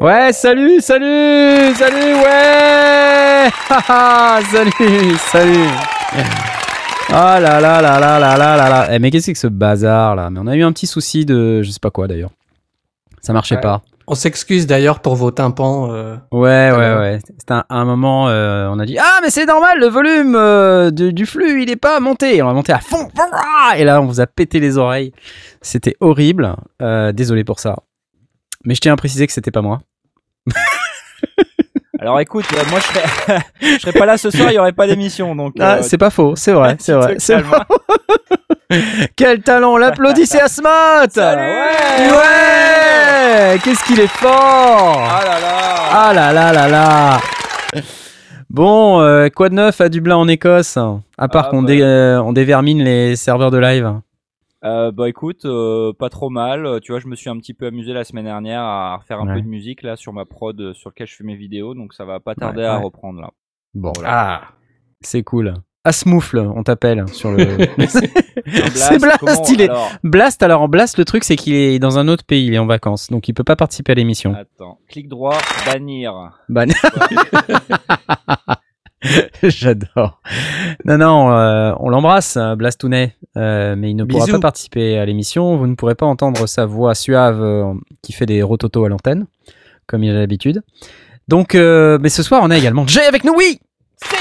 Ouais, salut, salut, salut, ouais Salut, salut Ah là là là là là là là là Eh mais qu'est-ce que c'est que ce bazar là? Mais on a eu un petit souci de... je sais pas quoi d'ailleurs. Ça marchait Ouais. pas. On s'excuse d'ailleurs pour vos tympans. euh, Ouais, ouais, ouais. C'était un, un moment, euh, on a dit Ah, mais c'est normal, le volume euh, du, du flux, il est pas monté. Et on a monté à fond. Et là, on vous a pété les oreilles. C'était horrible. Désolé pour ça. Mais je tiens à préciser que c'était pas moi. Alors écoute, euh, moi je serais, je serais pas là ce soir, il y aurait pas d'émission donc. Ah, euh, c'est pas faux, c'est vrai, c'est vrai. c'est vrai. Quel talent L'applaudissez à Smart Salut Ouais, ouais Qu'est-ce qu'il est fort Ah là là Ah là là là là Bon, euh, quoi de neuf à Dublin en Écosse À part Ah, qu'on bah. dé- euh, on dévermine les serveurs de live? Euh, bah écoute, euh, pas trop mal. Euh, Tu vois, je me suis un petit peu amusé la semaine dernière à refaire un Ouais. peu de musique là sur ma prod euh, sur lequel je fais mes vidéos, donc ça va pas tarder Ouais, à reprendre là. Bon, Ah. c'est cool. Asmoufle, on t'appelle sur le. Un c'est Blast, comment- il est. alors, Blast, alors en Blast, le truc c'est qu'il est dans un autre pays, il est en vacances, donc il peut pas participer à l'émission. Attends, clic droit, bannir. Bah, J'adore. Non, non, euh, on l'embrasse, euh, Blastounet, euh, mais il ne pourra Bisous. pas participer à l'émission. Vous ne pourrez pas entendre sa voix suave euh, qui fait des rototos à l'antenne, comme il a l'habitude. Donc, euh, mais ce soir, on a également Jay avec nous, oui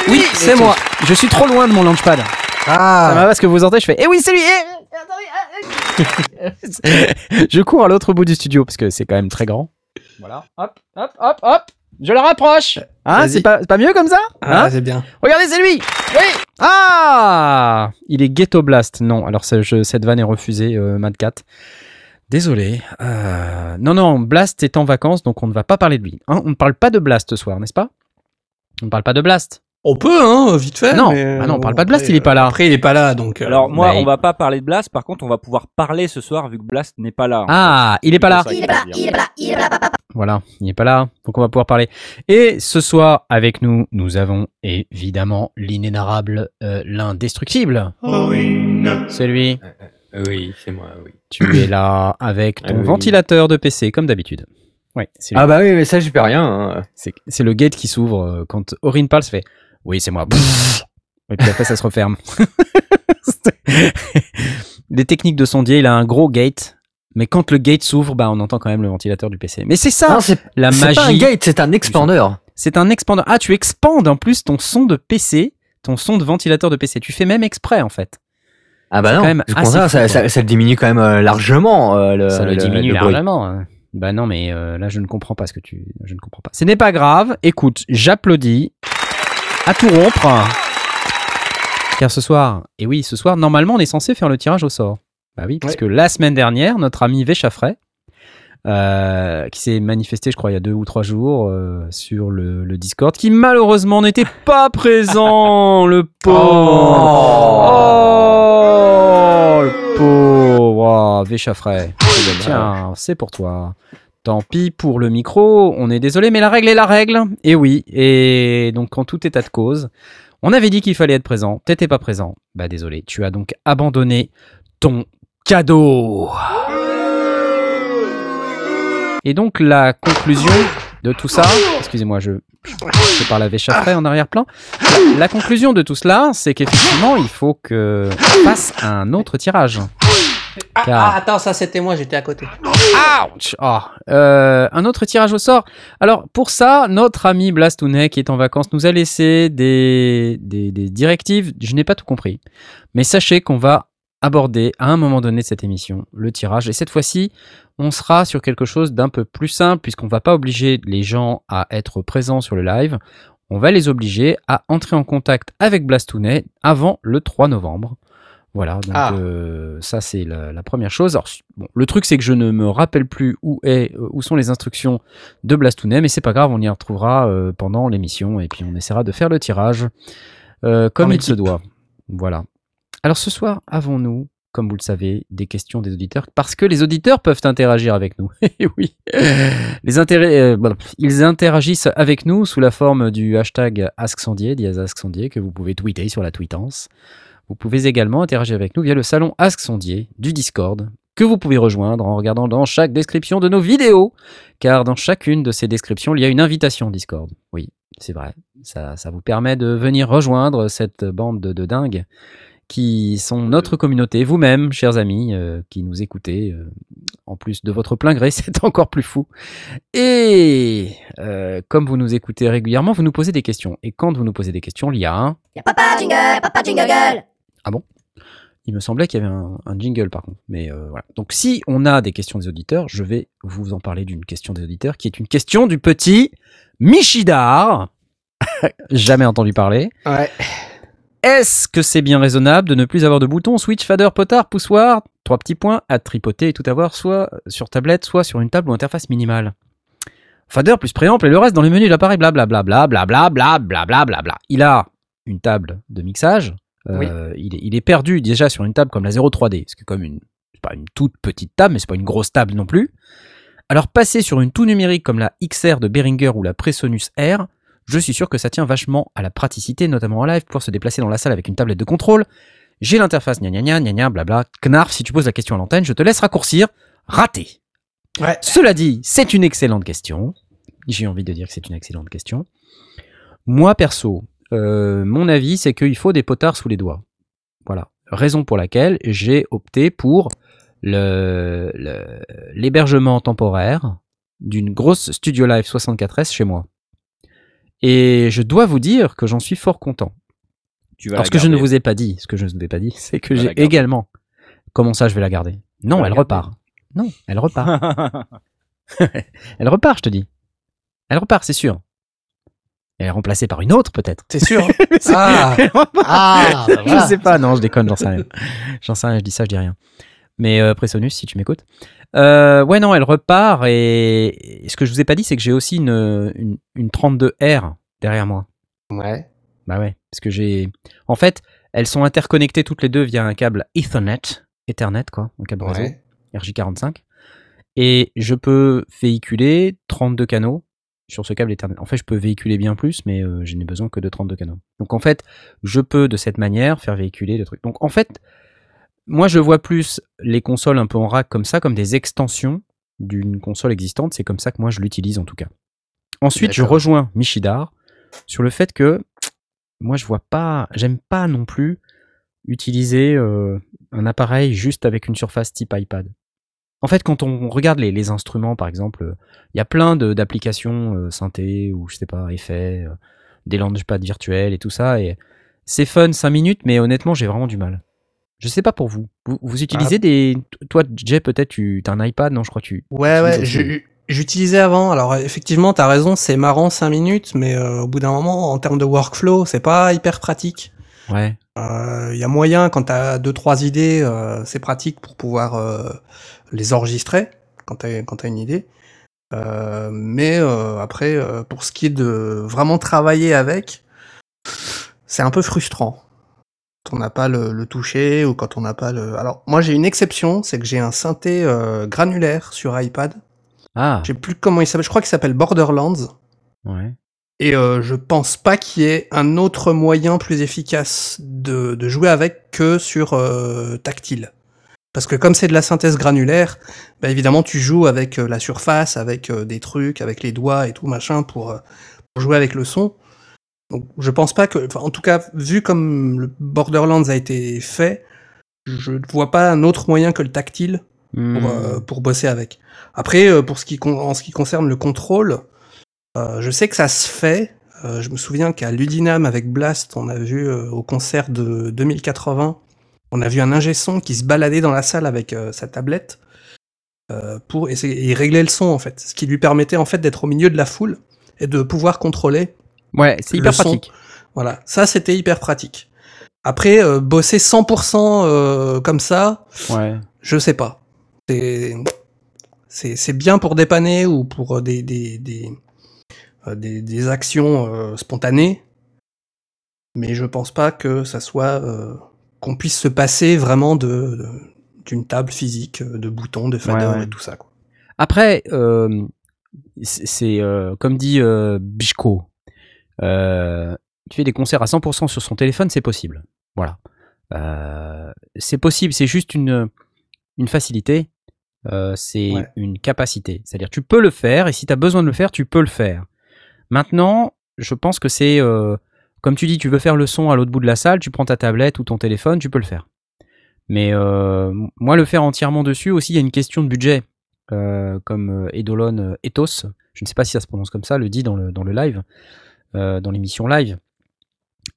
Oui, c'est moi. Je suis trop loin de mon launchpad. Ça Ah. va parce que vous entendez, je fais Eh oui, c'est lui eh, attendez, Je cours à l'autre bout du studio parce que c'est quand même très grand. Voilà. Hop, hop, hop, hop. Je la rapproche. Hein, c'est pas, c'est pas mieux comme ça Ah, Hein c'est bien. Regardez, c'est lui Oui Ah Il est Ghetto Blast. Non, alors je- cette vanne est refusée, euh, Mad Cat. Désolé. Euh, non, non, Blast est en vacances, donc on ne va pas parler de lui. Hein, on ne parle pas de Blast ce soir, n'est-ce pas? On ne parle pas de Blast. On peut, hein, vite fait. Non. mais, Ah non, on parle pas de Blast, après, il est pas là. Après, il est pas là, donc. euh, Alors moi, il- on va pas parler de Blast, par contre, on va pouvoir parler ce soir vu que Blast n'est pas là. Ah, il est pas là. C'est ça qu'il faut dire. Voilà, il n'est pas là, donc on va pouvoir parler. Et ce soir, avec nous, nous avons évidemment l'inénarrable, euh, l'indestructible. C'est lui. Oui, c'est moi, oui. Tu es là avec ton Ah oui. ventilateur de PC, comme d'habitude. Oui, c'est lui. Ah bah oui, mais ça, j'y peux rien. hein. C'est- C'est le gate qui s'ouvre euh, quand Aurine parle, ça fait Oui, c'est moi. Et puis après, ça se referme. Les techniques de sondier, il a un gros gate, mais quand le gate s'ouvre, bah, on entend quand même le ventilateur du PC. Mais c'est ça, Non, la c'est pas un magie. gate, c'est un expander. C'est un expandeur. Ah, tu expandes en plus ton son de PC, ton son de ventilateur de PC. Tu fais même exprès, en fait. Ah bah non, quand même ça, ça, ça le diminue quand même euh, largement. euh, le, ça le, diminue le largement. hein. Bah non, mais euh, là, je ne comprends pas ce que tu. Je ne comprends pas. Ce n'est pas grave. Écoute, j'applaudis à tout rompre. Car ce soir, et oui, ce soir, normalement, on est censé faire le tirage au sort. Bah oui, parce Ouais. que la semaine dernière, notre ami Véchaffray, euh, qui s'est manifesté, je crois, il y a deux ou trois jours euh, sur le, le Discord, qui malheureusement n'était pas présent, le pauvre. Oh, le pauvre. Oh, Véchaffray. Tiens, c'est pour toi. Tant pis pour le micro, on est désolé, mais la règle est la règle. Et oui, et donc en tout état de cause, on avait dit qu'il fallait être présent, t'étais pas présent. Bah désolé, tu as donc abandonné ton cadeau. Et donc la conclusion de tout ça, excusez-moi, je, parle à Véchaffray en arrière-plan. La, conclusion de tout cela, c'est qu'effectivement, il faut que on fasse un autre tirage. Ah, Car- ah, attends, ça c'était moi, j'étais à côté. Ouch Oh, euh, Un autre tirage au sort. Alors, pour ça, notre ami Blastounet, qui est en vacances, nous a laissé des, des, des directives. Je n'ai pas tout compris. Mais sachez qu'on va aborder à un moment donné de cette émission le tirage. Et cette fois-ci, on sera sur quelque chose d'un peu plus simple, puisqu'on ne va pas obliger les gens à être présents sur le live. On va les obliger à entrer en contact avec Blastounet avant le 3 novembre. Voilà, donc Ah. euh, ça c'est la, la première chose. Alors, bon, le truc c'est que je ne me rappelle plus où, est, euh, où sont les instructions de Blastounet, mais c'est pas grave, on y retrouvera euh, pendant l'émission et puis on essaiera de faire le tirage euh, comme En il se doit. Voilà. Alors ce soir, avons-nous, comme vous le savez, des questions des auditeurs parce que les auditeurs peuvent interagir avec nous. Eh oui, les intérêts, voilà, ils interagissent avec nous sous la forme du hashtag AskSandier, AskSandier, que vous pouvez tweeter sur la tweetance. Vous pouvez également interagir avec nous via le salon Ask Sondier du Discord, que vous pouvez rejoindre en regardant dans chaque description de nos vidéos, car dans chacune de ces descriptions, il y a une invitation Discord. Oui, c'est vrai. Ça, ça vous permet de venir rejoindre cette bande de, de dingues qui sont notre communauté, vous-même, chers amis, euh, qui nous écoutez, euh, en plus de votre plein gré, c'est encore plus fou. Et euh, comme vous nous écoutez régulièrement, vous nous posez des questions. Et quand vous nous posez des questions, il y a un... Y'a papa jingle, papa jingle Il me semblait qu'il y avait un, un jingle par contre. Mais euh, voilà. Donc si on a des questions des auditeurs, je vais vous en parler d'une question des auditeurs qui est une question du petit Michidar. Jamais entendu parler. Ouais. Est-ce que c'est bien raisonnable de ne plus avoir de boutons switch, fader, potard, poussoir? Trois petits points à tripoter et tout avoir soit sur tablette, soit sur une table ou interface minimale. Fader plus préample et le reste dans le menu de l'appareil, blablabla, blablabla, blablabla, bla. Il a une table de mixage. Euh, il, est, il est perdu déjà sur une table comme la 03D, ce qui est comme une, pas une toute petite table, mais c'est pas une grosse table non plus. Alors passer sur une tout numérique comme la XR de Behringer ou la Presonus R, je suis sûr que ça tient vachement à la praticité, notamment en live, pour se déplacer dans la salle avec une tablette de contrôle. J'ai l'interface gna gna gna gna gna blabla. Knarf, si tu poses la question à l'antenne, je te laisse raccourcir. Raté. Ouais. Cela dit, c'est une excellente question. J'ai envie de dire que c'est une excellente question. Moi, perso, euh, mon avis, c'est qu'il faut des potards sous les doigts. Voilà. Raison pour laquelle j'ai opté pour le- le- l'hébergement temporaire d'une grosse Studio Live 64S chez moi. Et je dois vous dire que j'en suis fort content. Tu vas Alors ce que je ne vous ai pas dit, ce que je ne vous ai pas dit, c'est que j'ai également. Comment ça, je vais la garder? Non, elle repart. Non, elle repart. elle repart, je te dis. Elle repart, c'est sûr. Elle est remplacée par une autre, peut-être. T'es sûr hein c'est- Ah. Ah bah voilà. Je sais pas, non, je déconne, j'en sais rien. J'en sais rien, je dis ça, je dis rien. Mais euh, Presonus, si tu m'écoutes. Euh, ouais, non, elle repart et... et ce que je vous ai pas dit, c'est que j'ai aussi une, une, une 32R derrière moi. Ouais. Bah ouais, parce que j'ai. En fait, elles sont interconnectées toutes les deux via un câble Ethernet, Ethernet quoi, un câble réseau Ouais. RJ45. Et je peux véhiculer 32 canaux sur ce câble Ethernet. En fait, je peux véhiculer bien plus, mais euh, je n'ai besoin que de 32 canaux. Donc en fait, je peux de cette manière faire véhiculer le truc. Donc en fait, moi je vois plus les consoles un peu en rack comme ça, comme des extensions d'une console existante. C'est comme ça que moi je l'utilise en tout cas. Ensuite, je rejoins Michidar sur le fait que moi je vois pas, j'aime pas non plus utiliser euh, un appareil juste avec une surface type iPad. En fait, quand on regarde les, les instruments, par exemple, euh, il y a plein d'applications euh, synthé ou je sais pas, effets, euh, des launchpads virtuels et tout ça. Et c'est fun 5 minutes, mais honnêtement, j'ai vraiment du mal. Je sais pas pour vous. Vous, vous utilisez Ah. des. Toi, Jay, peut-être, tu as un iPad Non, je crois que tu. Ouais, ouais, je- j'utilisais avant. Alors, effectivement, t'as raison, c'est marrant 5 minutes, mais euh, au bout d'un moment, en termes de workflow, c'est pas hyper pratique. Ouais. Il y a moyen, quand t'as deux, trois idées, euh, c'est pratique pour pouvoir les enregistrer, quand t'as une idée. Euh, mais euh, après, euh, pour ce qui est de vraiment travailler avec, c'est un peu frustrant. Quand on n'a pas le, le toucher ou quand on n'a pas le... Alors, moi, j'ai une exception, c'est que j'ai un synthé granulaire sur iPad. Ah, Je sais plus comment il s'appelle, je crois qu'il s'appelle Borderlands. ouais. Et je pense pas qu'il y ait un autre moyen plus efficace de, de jouer avec que sur tactile. Parce que comme c'est de la synthèse granulaire, bah évidemment tu joues avec euh, la surface, avec euh, des trucs, avec les doigts et tout machin pour, euh, pour jouer avec le son. Donc je pense pas que, enfin, en tout cas vu comme le Borderlands a été fait, je ne vois pas un autre moyen que le tactile pour, Hmm. euh, pour bosser avec. Après, pour ce qui en ce qui concerne le contrôle, euh, je sais que ça se fait. Euh, je me souviens qu'à Ludinam avec Blast, on a vu au concert de 2080, on a vu un ingé son qui se baladait dans la salle avec euh, sa tablette euh, pour essayer il réglait le son en fait, ce qui lui permettait en fait d'être au milieu de la foule et de pouvoir contrôler. Ouais, c'est hyper son. pratique. Voilà, ça c'était hyper pratique. Après, euh, bosser 100% euh, comme ça, Ouais. je sais pas. C'est bien pour dépanner ou pour des des des des, des actions spontanées, mais je pense pas que ça soit qu'on puisse se passer vraiment de d'une table physique, euh, de boutons, de faders Ouais, ouais. et tout ça. Quoi. Après, euh, c'est euh, comme dit euh, Bichko, tu fais des concerts à 100% sur son téléphone, c'est possible. Voilà. C'est possible, c'est juste une, une facilité, c'est Ouais. une capacité. C'est-à-dire, tu peux le faire, et si tu as besoin de le faire, tu peux le faire. Maintenant, je pense que c'est, comme tu dis, tu veux faire le son à l'autre bout de la salle, tu prends ta tablette ou ton téléphone, tu peux le faire. Mais euh, moi, le faire entièrement dessus aussi, il y a une question de budget euh, comme euh, Eidolon euh, Ethos, je ne sais pas si ça se prononce comme ça, le dit dans le, live, dans l'émission live.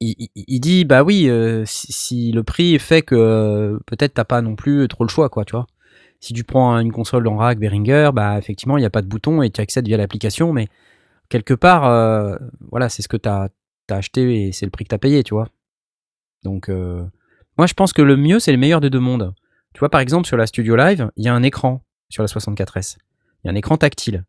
Il, dit bah oui, si, le prix fait que peut-être t'as pas non plus trop le choix, quoi, tu vois. Si tu prends une console en rack Behringer, bah effectivement il n'y a pas de bouton et tu accèdes via l'application, mais quelque part, voilà, c'est ce que t'as as acheté et c'est le prix que t'as payé, tu vois. Donc euh, moi je pense que le mieux c'est le meilleur des deux mondes. Tu vois par exemple sur la Studio Live, il y a un écran sur la 64S. Il y a un écran tactile.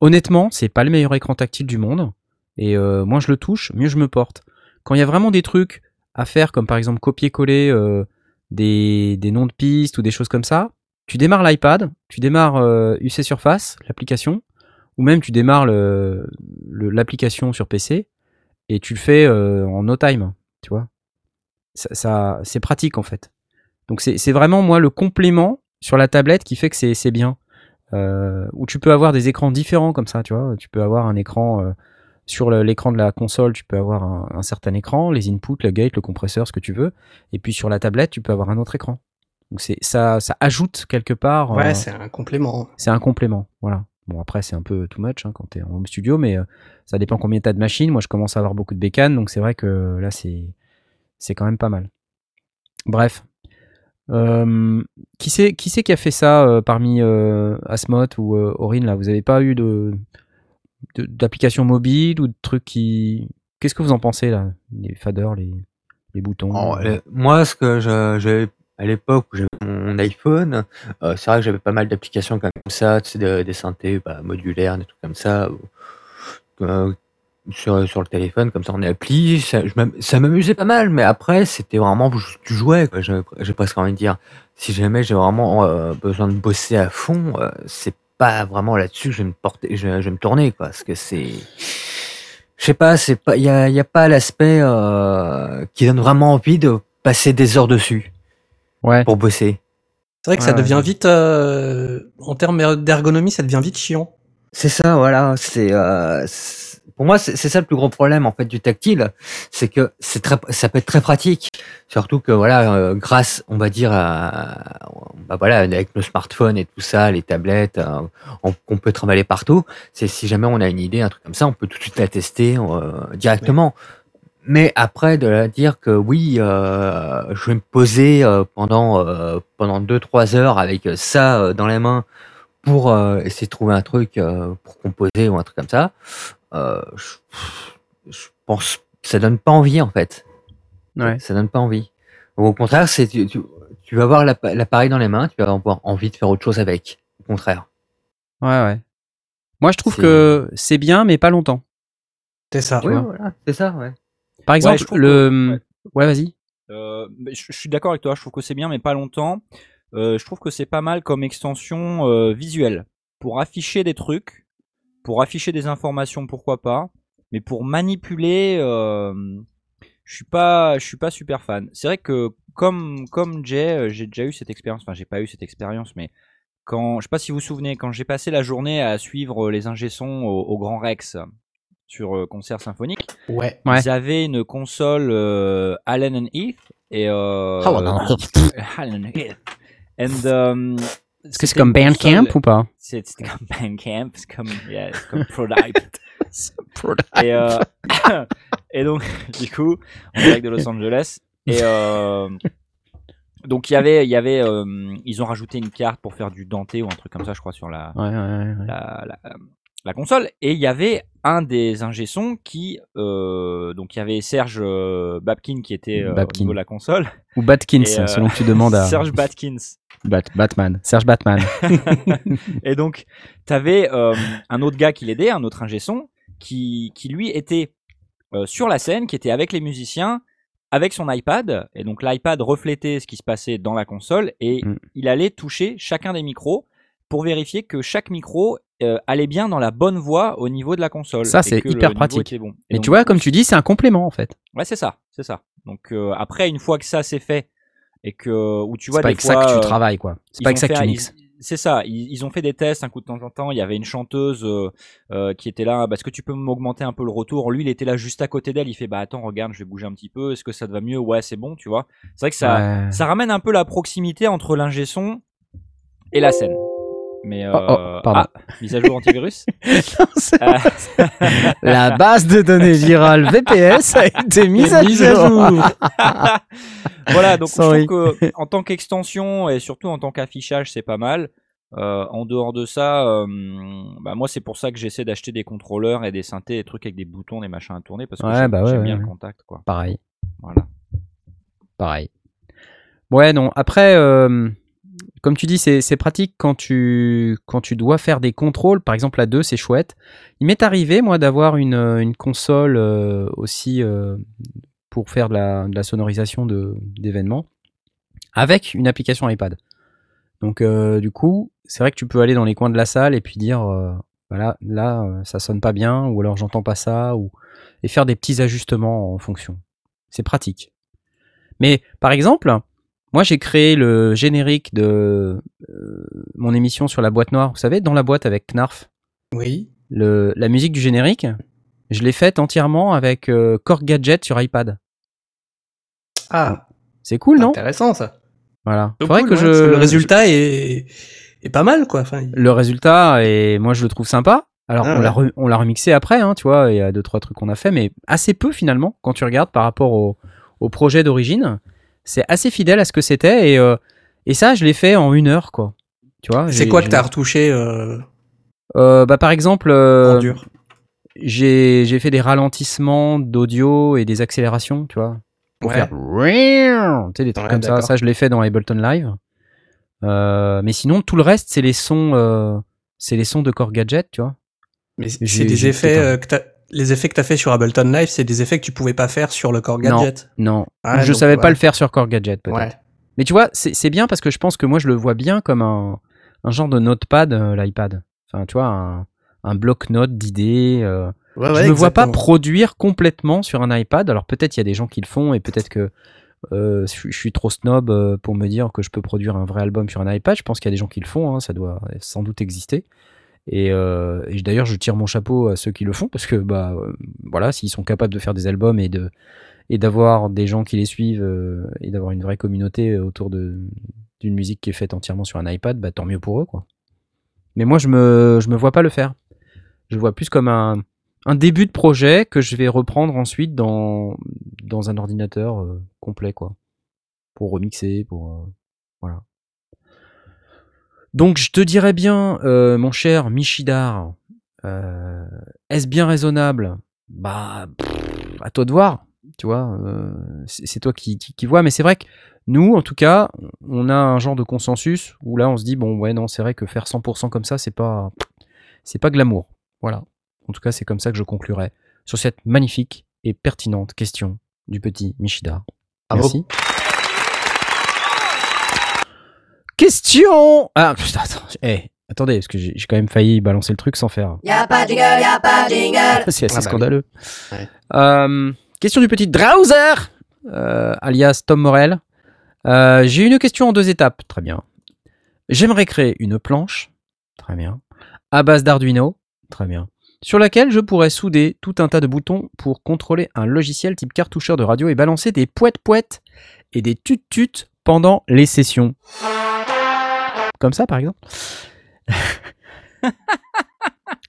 Honnêtement, c'est pas le meilleur écran tactile du monde. Et euh, moins je le touche, mieux je me porte. Quand il y a vraiment des trucs à faire, comme par exemple copier-coller euh, des, noms de pistes ou des choses comme ça, tu démarres l'iPad, tu démarres UC Surface, l'application, ou même tu démarres l'application sur PC et tu le fais euh, en no time, tu vois. Ça, ça- c'est pratique en fait. Donc c'est vraiment moi le complément sur la tablette qui fait que c'est bien. Euh, où tu peux avoir des écrans différents comme ça, tu vois. Tu peux avoir un écran euh, sur l'écran de la console, tu peux avoir un, un certain écran, les inputs, le gate, le compresseur, ce que tu veux. Et puis sur la tablette, tu peux avoir un autre écran. Donc c'est ça, ça ajoute quelque part. Ouais, euh, c'est un complément. c'est un complément, voilà. Bon après c'est un peu too much hein, quand t'es en home studio, mais euh, ça dépend combien t'as de machines. Moi je commence à avoir beaucoup de bécanes, donc c'est vrai que là c'est c'est quand même pas mal. Bref, Euh, qui c'est qui a fait ça euh, parmi euh, Asmot ou Aurine là? Vous avez pas eu de d'application mobile ou de trucs qui Qu'est-ce que vous en pensez là? Les faders, les les boutons. Oh, moi, ce que je- j'avais à l'époque où j'avais mon iPhone, euh, c'est vrai que j'avais pas mal d'applications comme ça, tu sais, de- des synthés bah, modulaires, des trucs comme ça, euh, sur, sur le téléphone, comme ça en appli. Ça, m'amusait pas mal, mais après, c'était vraiment, jouais, quoi, j'ai presque envie de dire. Si jamais j'ai vraiment euh, besoin de bosser à fond, c'est pas vraiment là-dessus que je vais me porter, je, vais me tourner, parce que c'est. Je sais pas, c'est pas, il y a, y a pas l'aspect qui donne vraiment envie de passer des heures dessus Ouais. pour bosser. C'est vrai que Ouais, ça ouais. devient vite, euh, en termes d'ergonomie, ça devient vite chiant. C'est ça, voilà. C'est euh, pour moi, c'est ça le plus gros problème en fait du tactile, c'est que c'est très, ça peut être très pratique. Surtout que voilà, euh, grâce, on va dire, à, bah voilà, avec nos smartphones et tout ça, les tablettes, euh, on, qu'on peut travailler partout. C'est si jamais on a une idée, un truc comme ça, on peut tout de suite la tester euh, directement. Mais après, de la dire que oui, euh, je vais me poser euh, pendant euh, pendant deux trois heures avec ça euh, dans les mains pour euh, essayer de trouver un truc euh, pour composer ou un truc comme ça, euh, je, je pense que ça donne pas envie en fait. Ouais. Ça donne pas envie. Au contraire, c'est tu, tu, tu vas avoir l'appa- l'appareil dans les mains, tu vas avoir envie de faire autre chose avec. Au contraire. Ouais, ouais. Moi, je trouve C'est- que c'est bien, mais pas longtemps. C'est ça. Tu vois. voilà, c'est ça, ouais. Par exemple, le. que- ouais, vas-y. Euh, je, je suis d'accord avec toi, je trouve que c'est bien, mais pas longtemps. Euh, je trouve que c'est pas mal comme extension euh, visuelle. Pour afficher des trucs, pour afficher des informations, pourquoi pas. Mais pour manipuler, je suis pas, je suis pas super fan. C'est vrai que comme comme Jay, euh, j'ai déjà eu cette expérience. Enfin, j'ai pas eu cette expérience, mais quand, je sais pas si vous vous souvenez, quand j'ai passé la journée à suivre les ingé au Grand Rex sur euh, concert symphonique. Ouais. Ouais. Ils avaient une console euh, Allen and Heath et euh, Allen and Allen and Heath. And, um, Est-ce que c'est comme Bandcamp ou pas? C'est comme Bandcamp, c'est comme, yeah, c'est comme et, euh, et donc, du coup, en direct de Los Angeles. Et euh, donc, il y avait, il y avait euh, ils ont rajouté une carte pour faire du denté ou un truc comme ça, je crois, sur la, Ouais, ouais, ouais. la, la, la console et il y avait un des ingé sons qui euh, donc il y avait Serge euh, Babkin qui était euh, Babkin. au niveau de la console Ou Batkins, Et, selon que tu demandes à Serge Batkins Bat- Batman. Serge Batman. et donc t'avais euh, un autre gars qui l'aidait un autre ingé son qui qui lui était sur la scène qui était avec les musiciens avec son iPad et donc l'iPad reflétait ce qui se passait dans la console et Mm. il allait toucher chacun des micros pour vérifier que chaque micro euh, allait bien dans la bonne voie au niveau de la console. Ça, c'est hyper pratique. bon. Et Mais donc, tu vois, comme tu dis, c'est un complément en fait. Ouais, c'est ça, c'est ça. Donc euh, après, une fois que ça c'est fait et que où tu vois C'est pas avec ça que tu euh, travailles, quoi. C'est pas avec ça que tu mixes. C'est ça, ils, ils ont fait des tests un coup de temps en temps. Il y avait une chanteuse euh, euh, qui était là. Est-ce que tu peux m'augmenter un peu le retour? Lui, il était là juste à côté d'elle. Il fait Bah attends, regarde, je vais bouger un petit peu. Est-ce que ça te va mieux? Ouais, c'est bon, tu vois. C'est vrai que ça, Ouais. ça ramène un peu la proximité entre l'ingé son et la scène. Mais euh, Oh, oh, pardon. ah, mise à jour antivirus. Euh, La base de données virale VPS a été mise à Mise à jour. voilà, donc Sorry. je trouve que en tant qu'extension et surtout en tant qu'affichage, c'est pas mal. Euh, en dehors de ça, euh, bah moi c'est pour ça que j'essaie d'acheter des contrôleurs et des synthés, des trucs avec des boutons, des machins à tourner parce que Ouais, j'aime bah ouais, j'aime ouais, bien le contact, quoi. Pareil, Voilà. pareil. Ouais, non. Après, euh, comme tu dis, c'est pratique quand tu, quand tu dois faire des contrôles. Par exemple, la 2, c'est chouette. Il m'est arrivé, moi, d'avoir une, euh, console euh, aussi euh, pour faire de la, sonorisation d'événements avec une application iPad. Donc, du coup, c'est vrai que tu peux aller dans les coins de la salle et puis dire, voilà, là, ça sonne pas bien, ou alors j'entends pas ça, et faire des petits ajustements en fonction. C'est pratique. Mais par exemple, moi j'ai créé le générique de euh, mon émission sur la boîte noire. Vous savez, dans la boîte avec Knarf, Oui. le, la musique du générique, je l'ai faite entièrement avec euh, Gadget sur iPad. Ah, C'est cool, non? Intéressant ça. Voilà. C'est Faudrait cool, que ouais, je Le résultat est, est pas mal, quoi. Enfin, il- le résultat et moi je le trouve sympa. Alors Ah on ouais. l'a re- on l'a remixé après, hein, tu vois, il y a deux trois trucs qu'on a fait, mais assez peu finalement quand tu regardes par rapport au, au projet d'origine. C'est assez fidèle à ce que c'était et euh, et ça je l'ai fait en une heure quoi. Tu vois. C'est quoi que t'as retouché euh, Euh, Bah par exemple, j'ai j'ai fait des ralentissements d'audio et des accélérations, tu vois. Pour Ouais. faire tu sais, des trucs Ouais, comme ça. Ça, je l'ai fait dans Ableton Live. Euh, mais sinon, tout le reste, c'est les sons, euh, c'est les sons de Core Gadget, tu vois. Mais c'est des effets euh, que t'as. Les effets que t'as fait sur Ableton Live, c'est des effets que tu pouvais pas faire sur le Core. Gadget. Non, Ah, je donc, savais ouais. pas le faire sur Core Gadget, peut-être. Ouais. Mais tu vois, c'est bien parce que je pense que moi, je le vois bien comme un, un genre de notepad, euh, l'iPad. Enfin, tu vois, un, un bloc-notes d'idées. euh, Ouais, je ne vois pas produire complètement sur un iPad. Alors peut-être il y a des gens qui le font et peut-être que euh, je, suis- je suis trop snob pour me dire que je peux produire un vrai album sur un iPad. Je pense qu'il y a des gens qui le font, hein, ça doit sans doute exister. Et, euh, d'ailleurs, je tire mon chapeau à ceux qui le font parce que bah euh, voilà, s'ils sont capables de faire des albums et de et d'avoir des gens qui les suivent euh, et d'avoir une vraie communauté autour de d'une musique qui est faite entièrement sur un iPad, bah tant mieux pour eux quoi. Mais moi, je me je me vois pas le faire. Je vois plus comme un un début de projet que je vais reprendre ensuite dans, dans un ordinateur euh, complet, quoi. Pour remixer, pour. euh, voilà. Donc, je te dirais bien, euh, mon cher Michidar, euh, est-ce bien raisonnable? Bah, pff, à toi de voir, tu vois. euh, c'est toi qui, qui, qui vois, mais c'est vrai que nous, en tout cas, on a un genre de consensus où là, on se dit, bon, ouais, non, c'est vrai que faire 100% comme ça, c'est pas. C'est pas glamour. Voilà. En tout cas, c'est comme ça que je conclurai sur cette magnifique et pertinente question du petit Michida. Bravo. Merci. Question Ah, putain, attends, eh, attendez, parce que j'ai quand même failli balancer le truc sans faire. Y'a pas de jingle, y'a pas de jingle. C'est assez Ah bah scandaleux. Ouais. Euh, question du petit Drowser, euh, alias Tom Morel. Euh, J'ai une question en deux étapes. Très bien. J'aimerais créer une planche. Très bien. À base d'Arduino. Très bien. Sur laquelle je pourrais souder tout un tas de boutons pour contrôler un logiciel type cartoucheur de radio et balancer des poètes-poètes et des tut-tut pendant les sessions. Comme ça, par exemple.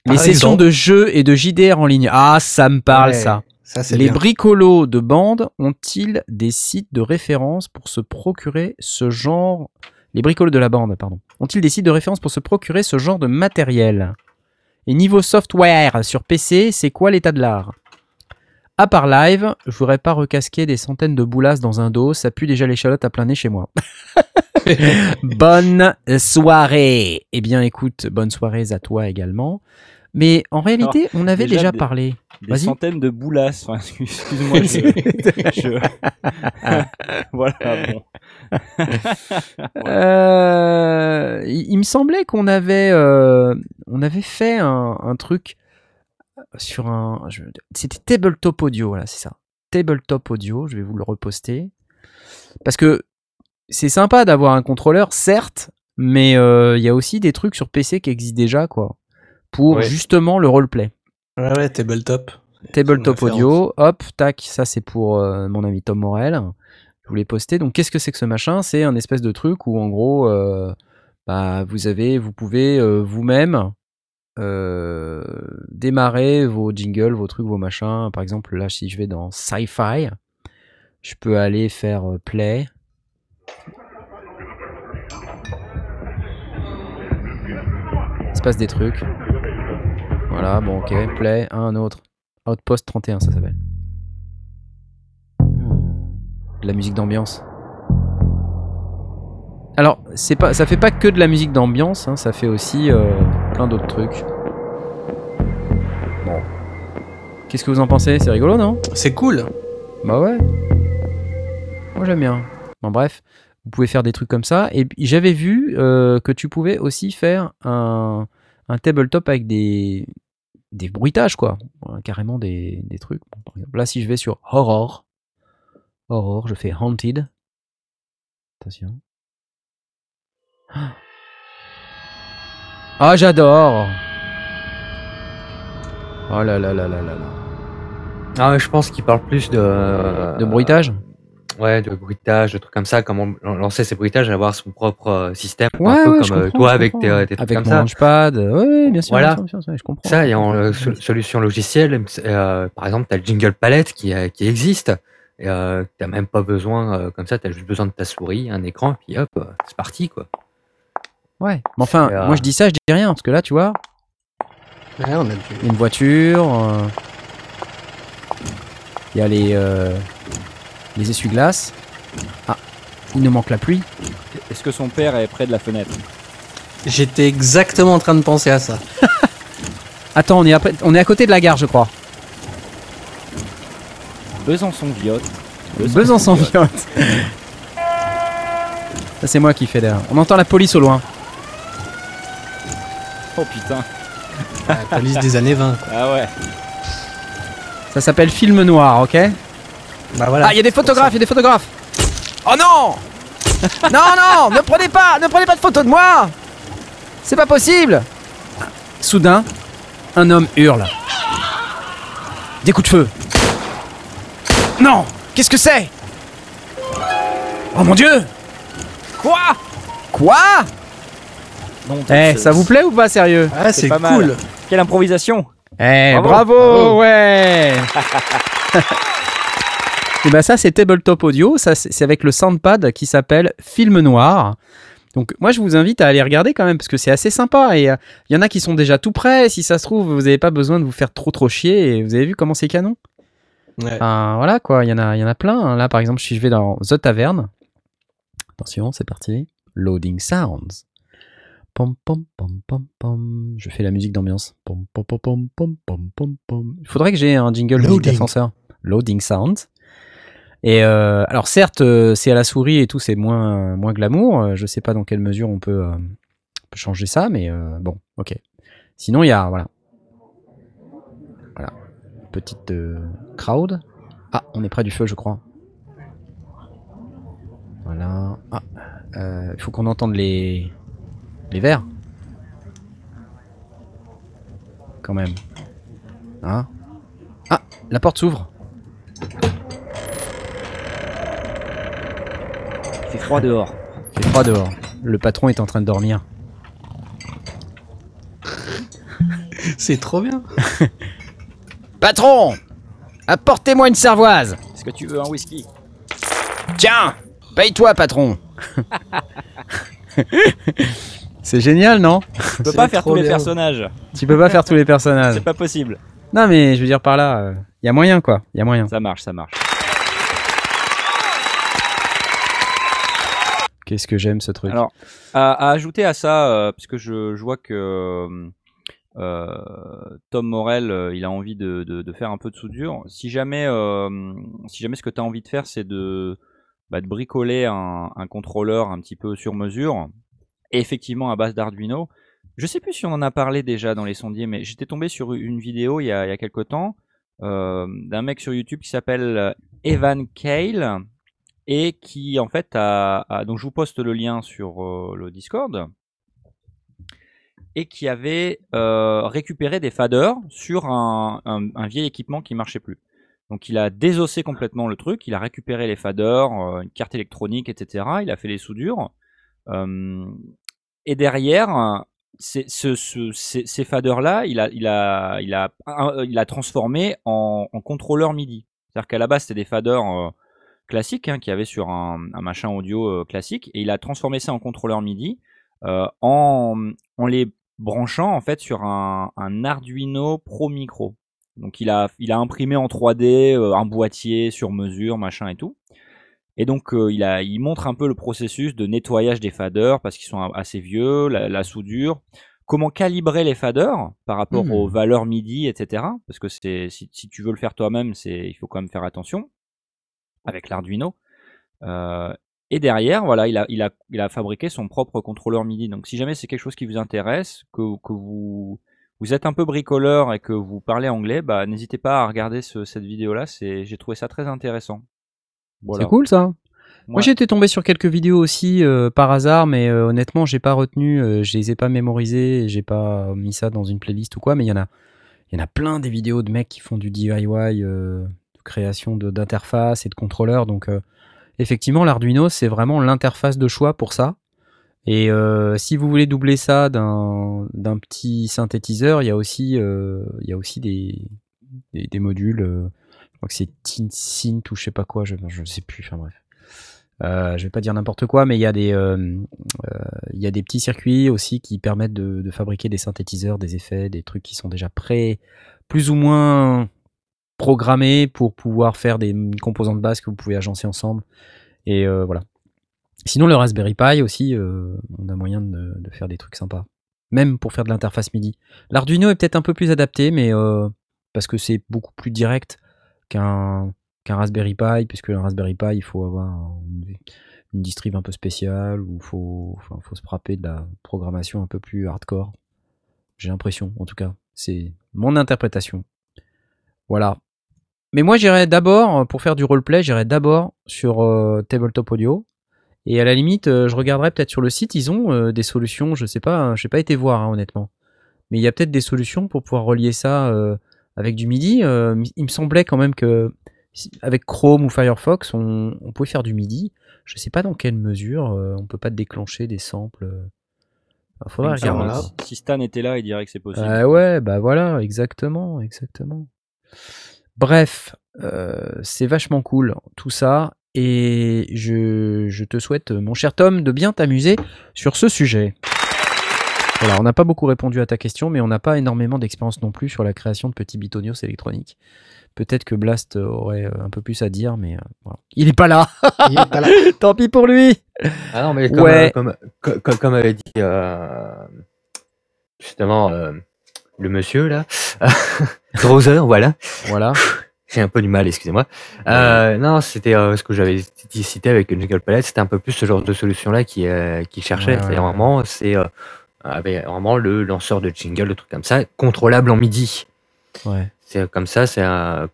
les sessions de jeux et de JDR en ligne. Ah, ça me parle, Ouais, ça. Les bien. bricolos de bande ont-ils des sites de référence pour se procurer ce genre Les bricolos de la bande, pardon. Ont-ils des sites de référence pour se procurer ce genre de matériel? Et niveau software sur PC, c'est quoi l'état de l'art? À part live, je voudrais pas recasquer des centaines de boulasses dans un dos, ça pue déjà l'échalote à plein nez chez moi. bonne soirée Eh bien écoute, bonne soirée à toi également. Mais en réalité, on avait déjà déjà des- parlé. Des centaines de boulasses. Enfin, excuse-moi. je- je- voilà, bon. Euh, il, il me semblait qu'on avait, euh, on avait fait un, un truc sur un. C'était Tabletop Audio, voilà, c'est ça. Tabletop Audio, je vais vous le reposter. Parce que c'est sympa d'avoir un contrôleur, certes, mais euh, il y a aussi des trucs sur PC qui existent déjà, quoi. Pour Ouais. justement le roleplay. Ouais, ouais, tabletop. Tabletop Audio, hop, tac, ça c'est pour euh, mon ami Tom Morel. Je voulais poster. Donc qu'est-ce que c'est que ce machin? C'est un espèce de truc où en gros, euh, bah, vous avez, vous pouvez euh, vous-même euh, démarrer vos jingles, vos trucs, vos machins. Par exemple, là, si je vais dans Sci-Fi, je peux aller faire euh, play. Il se passe des trucs. Voilà, bon, ok, play, un autre. Outpost 31, ça s'appelle. De la musique d'ambiance. Alors, c'est pas, ça fait pas que de la musique d'ambiance, hein, ça fait aussi euh, plein d'autres trucs. Bon. Qu'est-ce que vous en pensez? C'est rigolo, non? C'est cool. Bah ouais. Moi j'aime bien. Bon bref, vous pouvez faire des trucs comme ça. Et j'avais vu euh, que tu pouvais aussi faire un, un tabletop avec des, des bruitages, quoi. Carrément des, des trucs. Bon, par exemple, là, si je vais sur Horror, Horror, je fais Haunted. Attention. Ah, j'adore Oh là là là là là là. Ah, je pense qu'il parle plus de. De bruitage Ouais, de bruitage, de trucs comme ça, comment lancer ses bruitages, avoir son propre euh, système, Ouais, un peu ouais, comme je euh, toi je avec tes, tes trucs Avec comme mon ça. launchpad, euh, ouais, bien sûr, Voilà. bien sûr, bien sûr, je comprends. Ça, et en euh, so- solution logicielle, euh, par exemple, tu as le jingle palette qui, euh, qui existe. Et euh, t'as même pas besoin, euh, comme ça, tu as juste besoin de ta souris, un écran, puis hop, euh, c'est parti, quoi. Ouais. Mais enfin, euh, moi je dis ça, je dis rien, parce que là, tu vois, Ouais, on a une voiture, euh, il y a les, euh, les essuie-glaces. Ah, il nous manque la pluie. Est-ce que son père est près de la fenêtre J'étais exactement en train de penser à ça. Attends, on est, après- on est à côté de la gare, je crois. Besançon Viotte. Besançon Viotte. Ça, c'est moi qui fais derrière. On entend la police au loin. Oh putain. La police des années 20. quoi. Ah ouais. Ça s'appelle film noir, ok? Bah voilà. Ah, il y a des photographes, il y a des photographes. Oh non Non, non, ne prenez pas, ne prenez pas de photos de moi C'est pas possible Soudain, un homme hurle. Des coups de feu. Non Qu'est-ce que c'est? Oh mon dieu Quoi? Quoi? Non, Eh, ça vous plaît ou pas sérieux? Ah, c'est pas mal. cool. Quelle improvisation Eh, Bravo. bravo, Bravo. ouais Et bah ça, c'est Tabletop Audio, ça c'est avec le soundpad qui s'appelle Film Noir. Donc moi, je vous invite à aller regarder quand même, parce que c'est assez sympa, et euh, il y en a qui sont déjà tout prêts, si ça se trouve, vous n'avez pas besoin de vous faire trop trop chier, et vous avez vu comment c'est canon? Ouais. Voilà quoi, il y, en a- y en a plein. hein. Là, par exemple, si je vais dans The Tavern, attention, c'est parti. Loading Sounds. Pom, pom, pom, pom, pom. Je fais la musique d'ambiance. Pom, pom, pom, pom, pom, pom, pom, pom. Il faudrait que j'ai un jingle musique d'ascenseur. Loading Sounds. Et euh, alors certes, euh, c'est à la souris et tout, c'est moins, moins glamour. Euh, Je sais pas dans quelle mesure on peut, euh, changer ça, mais bon, ok. Sinon, il y a, voilà. Voilà. Petite crowd. Ah, on est près du feu, je crois. Voilà. Ah, il faut qu'on entende les, les verres. Quand même. Ah. Ah, la porte s'ouvre. Fait froid dehors. Il fait froid dehors. Le patron est en train de dormir. C'est trop bien. Patron Apportez-moi une cervoise Est-ce que tu veux un whisky? Tiens Paye-toi, patron C'est génial, non? Tu peux pas faire tous les bien. personnages. Tu peux pas faire tous les personnages. C'est pas possible. Non, mais je veux dire par là, il y a moyen quoi. Il y a moyen. Ça marche, ça marche. Qu'est-ce que j'aime ce truc. Alors, à, ajouter à ça, euh, parce que je, vois que euh, Tom Morel, euh, il a envie de, faire un peu de soudure. Si jamais, euh, si jamais ce que tu as envie de faire, c'est de, bah, bricoler un, contrôleur un petit peu sur mesure, effectivement à base d'Arduino. Je sais plus si on en a parlé déjà dans les sondiers, mais j'étais tombé sur une vidéo il y a, il y a quelque temps euh, d'un mec sur YouTube qui s'appelle Evan Kale et qui en fait a, donc je vous poste le lien sur euh, le Discord et qui avait euh, récupéré des faders sur un, un- vieil équipement qui marchait plus. Donc il a désossé complètement le truc, il a récupéré les faders, euh, une carte électronique, etc. Il a fait les soudures. Et derrière, ces, ce- ce- ces, ces faders-là, il a, il, a, il, a, il a transformé en, en contrôleur MIDI. C'est-à-dire qu'à la base, c'était des faders classiques hein, qu'il y avait sur un, un machin audio euh, classique, et il a transformé ça en contrôleur MIDI euh, en, en les branchant en fait sur un, un Arduino Pro Micro. Donc il a, il a imprimé en 3D euh, un boîtier sur mesure, machin et tout. Et donc euh, il, a, il montre un peu le processus de nettoyage des faders parce qu'ils sont assez vieux, la, la soudure, comment calibrer les faders par rapport Hmm. aux valeurs MIDI, etc. Parce que c'est si, si tu veux le faire toi-même, c'est il faut quand même faire attention avec l'Arduino. Euh, et derrière, voilà, il a, il, a, il a fabriqué son propre contrôleur MIDI. Donc si jamais c'est quelque chose qui vous intéresse, que, que vous, vous êtes un peu bricoleur et que vous parlez anglais, bah, n'hésitez pas à regarder ce- cette vidéo-là. C'est, j'ai trouvé ça très intéressant. Voilà. C'est cool ça. Moi Ouais. j'étais tombé sur quelques vidéos aussi euh, par hasard, mais euh, honnêtement j'ai pas retenu, euh, je les ai pas mémorisées, j'ai pas mis ça dans une playlist ou quoi, mais il y en a, il y en a plein des vidéos de mecs qui font du DIY, euh, création d'interfaces et de contrôleurs, donc euh, effectivement l'Arduino c'est vraiment l'interface de choix pour ça. Et euh, si vous voulez doubler ça d'un petit synthétiseur, il y a aussi, euh, il y a aussi des, des, modules. je crois que c'est Tinsynth ou je sais pas quoi, je, je sais plus. Enfin bref. Je vais pas dire n'importe quoi, mais il y a des, y a des petits circuits aussi qui permettent de, de fabriquer des synthétiseurs, des effets, des trucs qui sont déjà prêts, plus ou moins programmés pour pouvoir faire des composants de base que vous pouvez agencer ensemble. Et euh, voilà. Sinon, le Raspberry Pi aussi, euh, on a moyen de, faire des trucs sympas. Même pour faire de l'interface MIDI. L'Arduino est peut-être un peu plus adapté, mais euh, parce que c'est beaucoup plus direct qu'un Raspberry Pi, puisque le Raspberry Pi, il faut avoir une, une distrib un peu spéciale, ou faut, enfin, faut se frapper de la programmation un peu plus hardcore. J'ai l'impression, en tout cas. C'est mon interprétation. Voilà. Mais moi, j'irais d'abord, pour faire du roleplay, j'irais d'abord sur euh, Tabletop Audio. Et à la limite, euh, je regarderai peut-être sur le site, ils ont euh, des solutions, je sais pas, hein, je n'ai pas été voir hein, honnêtement. Mais il y a peut-être des solutions pour pouvoir relier ça euh, avec du MIDI. Euh, il me semblait quand même que avec Chrome ou Firefox, on, on pouvait faire du MIDI. Je sais pas dans quelle mesure euh, on peut pas déclencher des samples. Me semble regarder. que Si Stan était là, il dirait que c'est possible. Ah ouais, bah voilà, exactement, exactement. Bref, euh, c'est vachement cool tout ça. Et je, je te souhaite, mon cher Tom, de bien t'amuser sur ce sujet. Voilà, on n'a pas beaucoup répondu à ta question, mais on n'a pas énormément d'expérience non plus sur la création de petits bitonios électroniques. Peut-être que Blast aurait euh, un peu plus à dire, mais euh, voilà. il est pas là. Il est pas là. Tant pis pour lui. Ah non, mais comme, Ouais. euh, comme, co- comme, comme avait dit euh, justement euh, le monsieur là, Droser, voilà. Voilà. J'ai un peu du mal, excusez-moi. Euh, non, c'était euh, ce que j'avais dit- cité avec Jingle Palette, c'était un peu plus ce genre de solution-là qui, euh, qui cherchait. Ouais, vraiment, c'est euh, avec vraiment le lanceur de jingle, le truc comme ça, contrôlable en MIDI. Ouais. C'est comme ça, c'est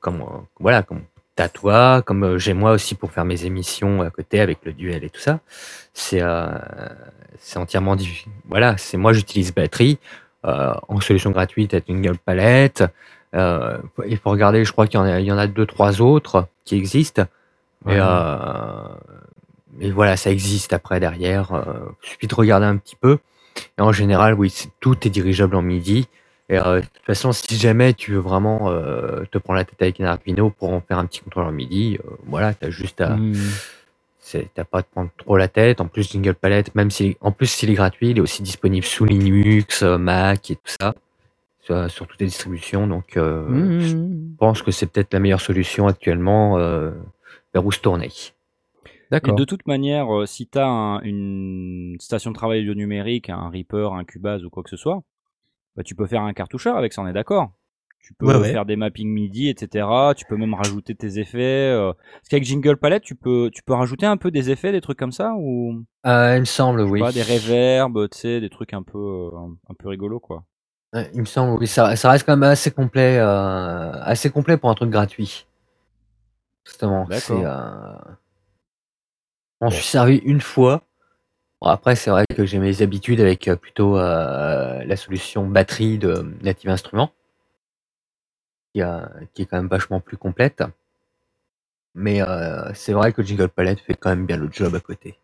comme euh, voilà, comme t'as toi, comme euh, j'ai moi aussi pour faire mes émissions à côté avec le duel et tout ça. C'est euh, c'est entièrement diffi- Voilà, c'est moi j'utilise batterie euh, en solution gratuite à Jingle Palette. Euh, il faut regarder, je crois qu'il y en a, il y en a deux trois autres qui existent. Ouais. Et, euh, et voilà, ça existe après derrière. Euh, il suffit de regarder un petit peu. Et en général, oui, c'est- tout est dirigeable en MIDI. Et de toute façon, si jamais tu veux vraiment te prendre la tête avec un Arduino pour en faire un petit contrôleur MIDI, voilà, t'as juste à, Hmm. T'as pas à te prendre trop la tête. En plus, Jingle Palette, même si, en plus, s'il est gratuit, il est aussi disponible sous Linux, Mac et tout ça, sur, sur toutes les distributions. Donc, euh, Mmh. je pense que c'est peut-être la meilleure solution actuellement euh, vers où se tourner. D'accord. de toute manière, euh, si tu as une station de travail audio numérique, un Reaper, un Cubase ou quoi que ce soit, bah, tu peux faire un cartoucheur avec ça, on est d'accord. Tu peux Ouais, ouais. faire des mappings MIDI, etc. Tu peux même rajouter tes effets. euh. Parce qu'avec Jingle Palette, tu peux, tu peux rajouter un peu des effets, des trucs comme ça ou Euh, il me semble, oui. pas, des reverbs, tu sais, des trucs un peu, euh, un, un peu rigolos quoi. Ouais, il me semble, oui. Ça, ça reste quand même assez complet, euh, assez complet pour un truc gratuit. Justement, c'est. D'accord. Euh... On suis servi une fois. Bon, après, c'est vrai que j'ai mes habitudes avec euh, plutôt euh, la solution batterie de Native Instruments, qui, est quand même vachement plus complète. Mais euh, c'est vrai que Jingle Palette fait quand même bien le job à côté.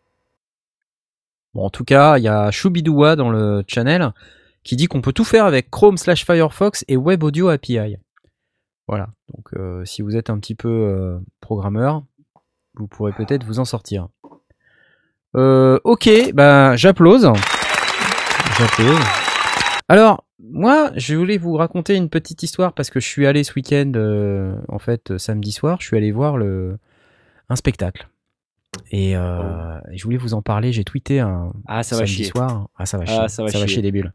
Bon, en tout cas, il y a Choubidoua dans le channel qui dit qu'on peut tout faire avec Chrome slash Firefox et Web Audio API. Voilà. Donc, euh, si vous êtes un petit peu euh, programmeur, vous pourrez peut-être vous en sortir. Euh, ok, bah j'applause. J'applause. Alors, moi, je voulais vous raconter une petite histoire parce que je suis allé ce week-end, en fait, samedi soir, je suis allé voir le, un spectacle. Et euh, et je voulais vous en parler. J'ai tweeté un Ah, ça va samedi chier. soir. Ah, ça va Ah, chier. ça va chier. chier des bulles.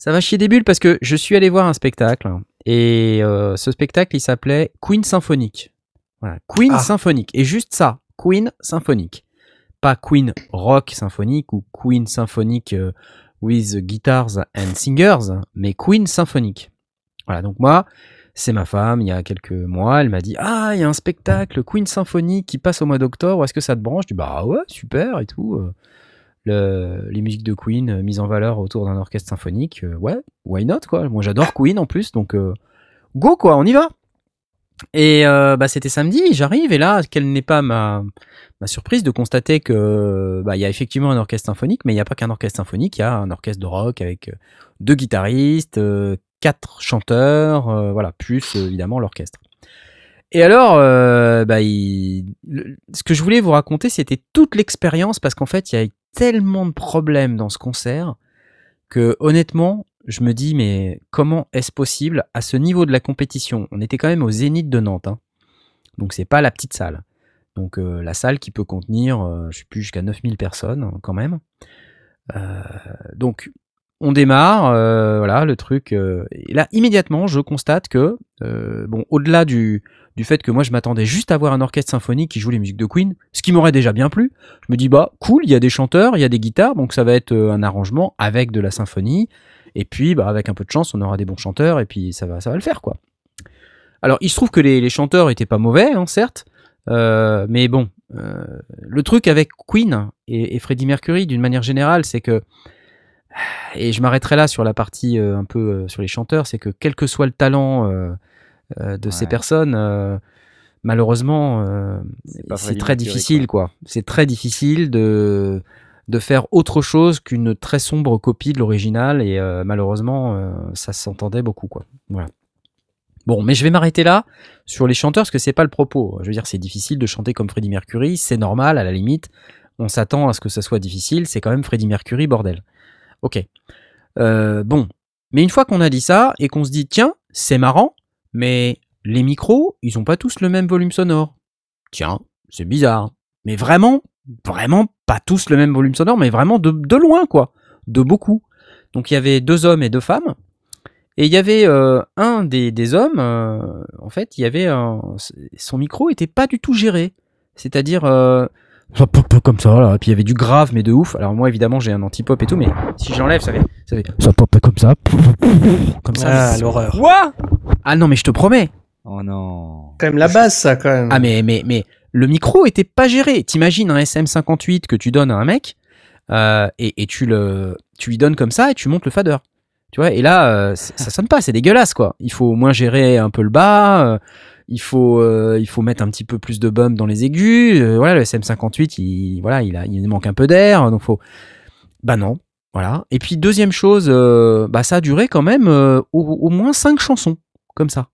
Ça va chier des bulles parce que je suis allé voir un spectacle et euh, ce spectacle il s'appelait Queen Symphonique. Voilà, Queen Ah. Symphonique. Et juste ça, Queen Symphonique. Pas Queen Rock Symphonique ou Queen Symphonique euh, with Guitars and Singers, mais Queen Symphonique. Voilà, donc moi, c'est ma femme, il y a quelques mois, elle m'a dit Ah, il y a un spectacle Queen Symphonique qui passe au mois d'octobre, est-ce que ça te branche? Je dis Bah ouais, super et tout. Le- les musiques de Queen euh, mises en valeur autour d'un orchestre symphonique, euh, ouais, why not quoi. Moi j'adore Queen en plus, donc euh, go quoi, on y va. Et bah, c'était samedi, j'arrive et là, quelle n'est pas ma, ma surprise de constater que bah, il y a effectivement un orchestre symphonique, mais il n'y a pas qu'un orchestre symphonique, il y a un orchestre de rock avec deux guitaristes, quatre chanteurs, voilà, plus évidemment l'orchestre. Et alors, bah, ce que je voulais vous raconter, c'était toute l'expérience, parce qu'en fait, il y a tellement de problèmes dans ce concert que honnêtement, je me dis, mais comment est-ce possible à ce niveau de la compétition? On était quand même au Zénith de Nantes, hein. donc c'est pas la petite salle. Donc euh, la salle qui peut contenir, euh, je sais plus, jusqu'à 9000 personnes hein, quand même. Euh, donc on démarre, euh, voilà, le truc. euh, et là, immédiatement, je constate que, euh, bon, au-delà du, du fait que moi, je m'attendais juste à voir un orchestre symphonique qui joue les musiques de Queen, ce qui m'aurait déjà bien plu. Je me dis, bah, cool, il y a des chanteurs, il y a des guitares, donc ça va être un arrangement avec de la symphonie. Et puis, bah, avec un peu de chance, on aura des bons chanteurs, et puis ça va, ça va le faire, quoi. Alors, il se trouve que les, chanteurs étaient pas mauvais, hein, certes, mais bon, le truc avec Queen et Freddie Mercury, d'une manière générale, c'est que et je m'arrêterai là sur la partie euh, un peu euh, sur les chanteurs, c'est que quel que soit le talent euh, de ces personnes, malheureusement, C'est très difficile, quoi. C'est très difficile de de faire autre chose qu'une très sombre copie de l'original et malheureusement, ça s'entendait beaucoup, quoi. Voilà. Bon, mais je vais m'arrêter là sur les chanteurs parce que c'est pas le propos. Je veux dire, c'est difficile de chanter comme Freddie Mercury, c'est normal à la limite. On s'attend à ce que ça soit difficile, c'est quand même Freddie Mercury, bordel. Ok. Euh, bon. Mais une fois qu'on a dit ça et qu'on se dit, tiens, c'est marrant, mais les micros, ils ont pas tous le même volume sonore. Tiens, c'est bizarre. Mais vraiment, vraiment pas tous le même volume sonore, mais vraiment de, de loin, quoi. De beaucoup. Donc il y avait deux hommes et deux femmes. Et il y avait euh, un des, hommes, euh, en fait, il y avait son micro était pas du tout géré. C'est-à-dire, ça pop pop comme ça, là. Et puis il y avait du grave, mais de ouf. Alors moi, évidemment, j'ai un anti-pop et tout, mais si j'enlève, ça fait, ça fait, ça pop comme ça, comme ça. Ah, l'horreur. Quoi? Ah non, mais je te promets. Oh non. Quand même la base, ça, quand même. Ah mais mais mais le micro était pas géré. T'imagines un SM58 que tu donnes à un mec euh, et, et tu le tu lui donnes comme ça et tu montes le fader. Tu vois et là euh, ça sonne pas, c'est dégueulasse quoi. Il faut au moins gérer un peu le bas. euh, il faut euh, il faut mettre un petit peu plus de bump dans les aigus. euh, voilà le SM58 il voilà il manque un peu d'air donc faut bah non voilà. Et puis deuxième chose euh, bah ça a duré quand même au, moins cinq chansons comme ça.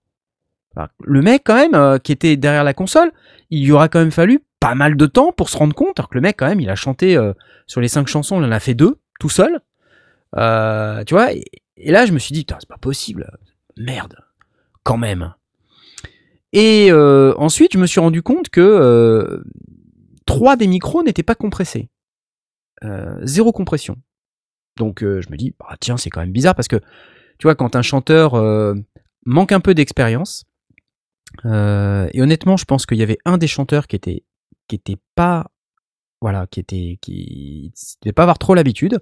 Le mec, quand même, qui était derrière la console, il lui aura quand même fallu pas mal de temps pour se rendre compte, alors que le mec, quand même, il a chanté sur les cinq chansons, il en a fait deux, tout seul. Tu vois, et, là, je me suis dit, c'est pas possible. Merde, quand même. Et euh, ensuite, je me suis rendu compte que euh, trois des micros n'étaient pas compressés. Euh, zéro compression. Donc, euh, je me dis, bah, tiens, c'est quand même bizarre parce que, tu vois, quand un chanteur euh, manque un peu d'expérience, euh, et honnêtement, je pense qu'il y avait un des chanteurs qui était, qui était pas, voilà, qui était, qui devait pas avoir trop l'habitude.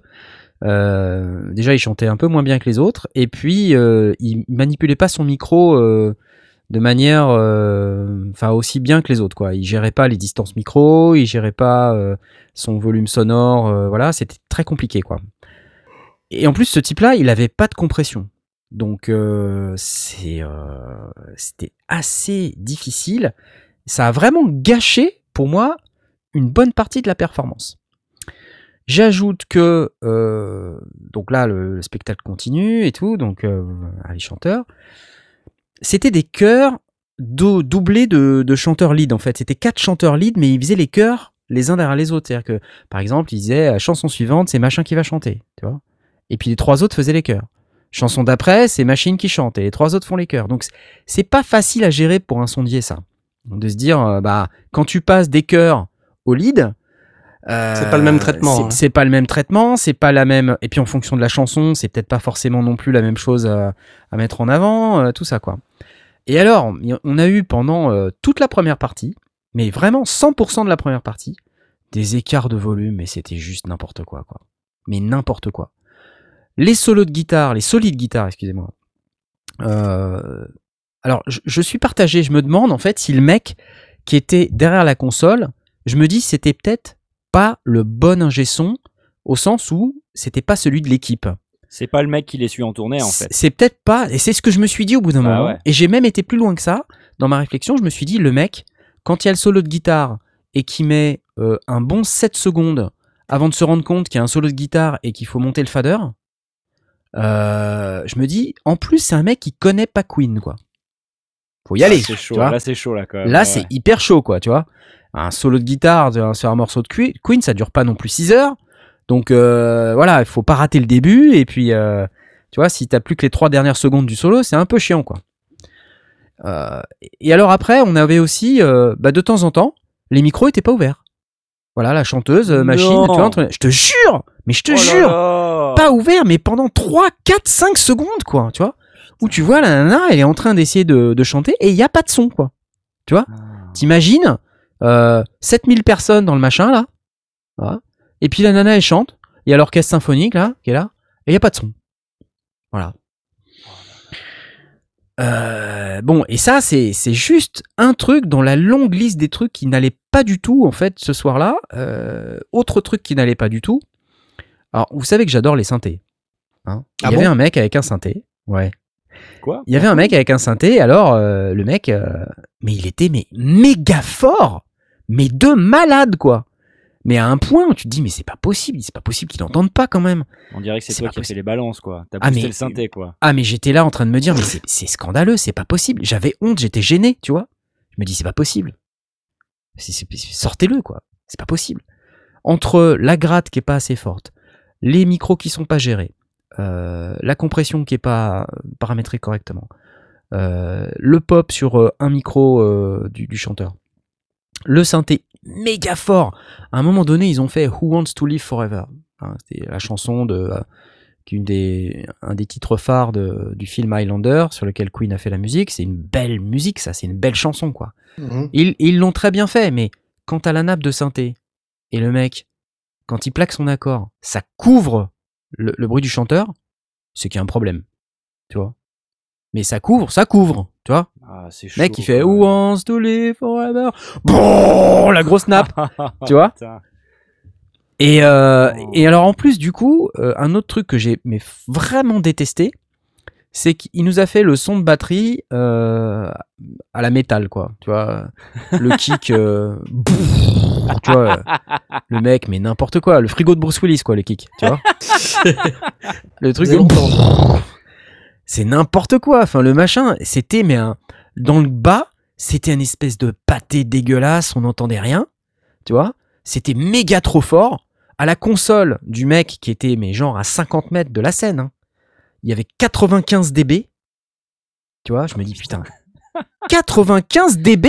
Déjà, il chantait un peu moins bien que les autres, et puis il manipulait pas son micro de manière, euh, enfin aussi bien que les autres, quoi. Il gérait pas les distances micro, il gérait pas euh, son volume sonore, euh, voilà, c'était très compliqué, quoi. Et en plus, ce type-là, il avait pas de compression. Donc euh, c'est euh, c'était assez difficile. Ça a vraiment gâché pour moi une bonne partie de la performance. J'ajoute que euh, donc là le, le spectacle continue et tout, donc les chanteurs, c'était des chœurs dou- doublés de, chanteurs lead en fait. C'était quatre chanteurs lead, mais ils faisaient les chœurs les uns derrière les autres. C'est-à-dire que par exemple, ils disaient la chanson suivante, c'est machin qui va chanter, tu. Et puis les trois autres faisaient les chœurs. Chanson d'après, c'est machine qui chante et les trois autres font les chœurs. Donc c'est- c'est pas facile à gérer pour un sondier ça. De se dire euh, bah quand tu passes des chœurs au lead, euh, C'est pas le même traitement, c'est- hein. C'est pas le même traitement, c'est pas la même. Et puis en fonction de la chanson, c'est peut-être pas forcément non plus la même chose à, à mettre en avant, euh, tout ça quoi. Et alors, on a eu pendant euh, toute la première partie, mais vraiment 100% de la première partie, des écarts de volume, mais c'était juste n'importe quoi quoi. Mais n'importe quoi. Les solos de guitare, les solides de guitare, excusez-moi. Euh, alors, je, je suis partagé. Je me demande en fait si le mec qui était derrière la console, je me dis c'était peut-être pas le bon ingé son au sens où c'était pas celui de l'équipe. C'est pas le mec qui les suit en tournée en fait. C'est peut-être pas, et c'est ce que je me suis dit au bout d'un Bah moment. ouais. Et j'ai même été plus loin que ça. Dans ma réflexion, je me suis dit, le mec, quand il y a le solo de guitare et qui met euh, un bon 7 secondes avant de se rendre compte qu'il y a un solo de guitare et qu'il faut monter le fader, euh, je me dis, en plus, c'est un mec qui connaît pas Queen, quoi. Faut y aller. C'est chaud. Là c'est chaud là quand même. Là, Ouais, c'est hyper chaud, quoi, tu vois. Un solo de guitare de- sur un morceau de Que- Queen, ça dure pas non plus 6 heures. Donc euh, voilà, il faut pas rater le début. Et puis, euh, tu vois, si t'as plus que les trois dernières secondes du solo, c'est un peu chiant, quoi. Euh, et alors après, on avait aussi, euh, bah, de temps en temps, les micros étaient pas ouverts. Voilà, la chanteuse, euh, machine, tu vois, entre- je te jure, mais je te Oh là jure, là pas ouvert, mais pendant 3, 4, 5 secondes, quoi, tu vois. Où tu vois la nana, elle est en train d'essayer de, de chanter et il y a pas de son, quoi. Ah. T'imagines euh, 7000 personnes dans le machin là, Voilà. et puis la nana elle chante, il y a l'orchestre symphonique là qui est là, et il y a pas de son. Voilà. Euh, bon, et ça c'est c'est juste un truc dans la longue liste des trucs qui n'allaient pas du tout en fait ce soir-là. Euh, autre truc qui n'allait pas du tout. Alors vous savez que j'adore les synthés. hein. il Ah y avait un mec avec un synthé. Ouais. Quoi Il y avait un mec avec un synthé, alors euh, le mec, euh, mais il était mais méga fort, mais de malade quoi. Mais à un point où tu te dis mais c'est pas possible, c'est pas possible qu'il n'entende pas quand même. On dirait que c'est toi pas qui as fait les balances quoi. T'as Ah, mais- le synthé quoi. Ah mais j'étais là en train de me dire mais c'est- scandaleux, c'est pas possible. J'avais honte, j'étais gêné, tu vois. Je me dis c'est pas possible. Sortez-le quoi, c'est pas possible. Entre la gratte qui est pas assez forte, les micros qui sont pas gérés, euh, la compression qui est pas paramétrée correctement, euh, le pop sur euh, un micro euh, du, du chanteur, le synthé méga fort. À un moment donné, ils ont fait Who Wants to Live Forever. Hein, C'était la chanson de euh, qu'une des un des titres phares de- du film Highlander sur lequel Queen a fait la musique. C'est une belle musique, ça, c'est une belle chanson quoi. Mhm. Ils ils l'ont très bien fait, mais quant à la nappe de synthé et le mec, quand il plaque son accord, ça couvre le, le bruit du chanteur, c'est qu'il y a un problème, tu vois. Mais ça couvre, ça couvre, tu vois. Ah, c'est chaud. Mec, il fait. Who wants to live forever Bon, la grosse nappe, tu vois. Et, euh, Oh. et alors en plus, du coup, euh, un autre truc que j'ai mais vraiment détesté, c'est qu'il nous a fait le son de batterie euh, à la métal, quoi. Tu vois, le kick, euh, tu vois, le mec, mais n'importe quoi, le frigo de Bruce Willis, quoi, le kick, tu vois. le truc, c'est n'importe quoi. Enfin, le machin, c'était mais un, dans le bas, c'était une espèce de pâté dégueulasse, on n'entendait rien. tu vois. C'était méga trop fort. À la console du mec qui était, mais genre à 50 mètres de la scène, hein, il y avait 95 dB. Tu vois, je me dis, putain, 95 dB?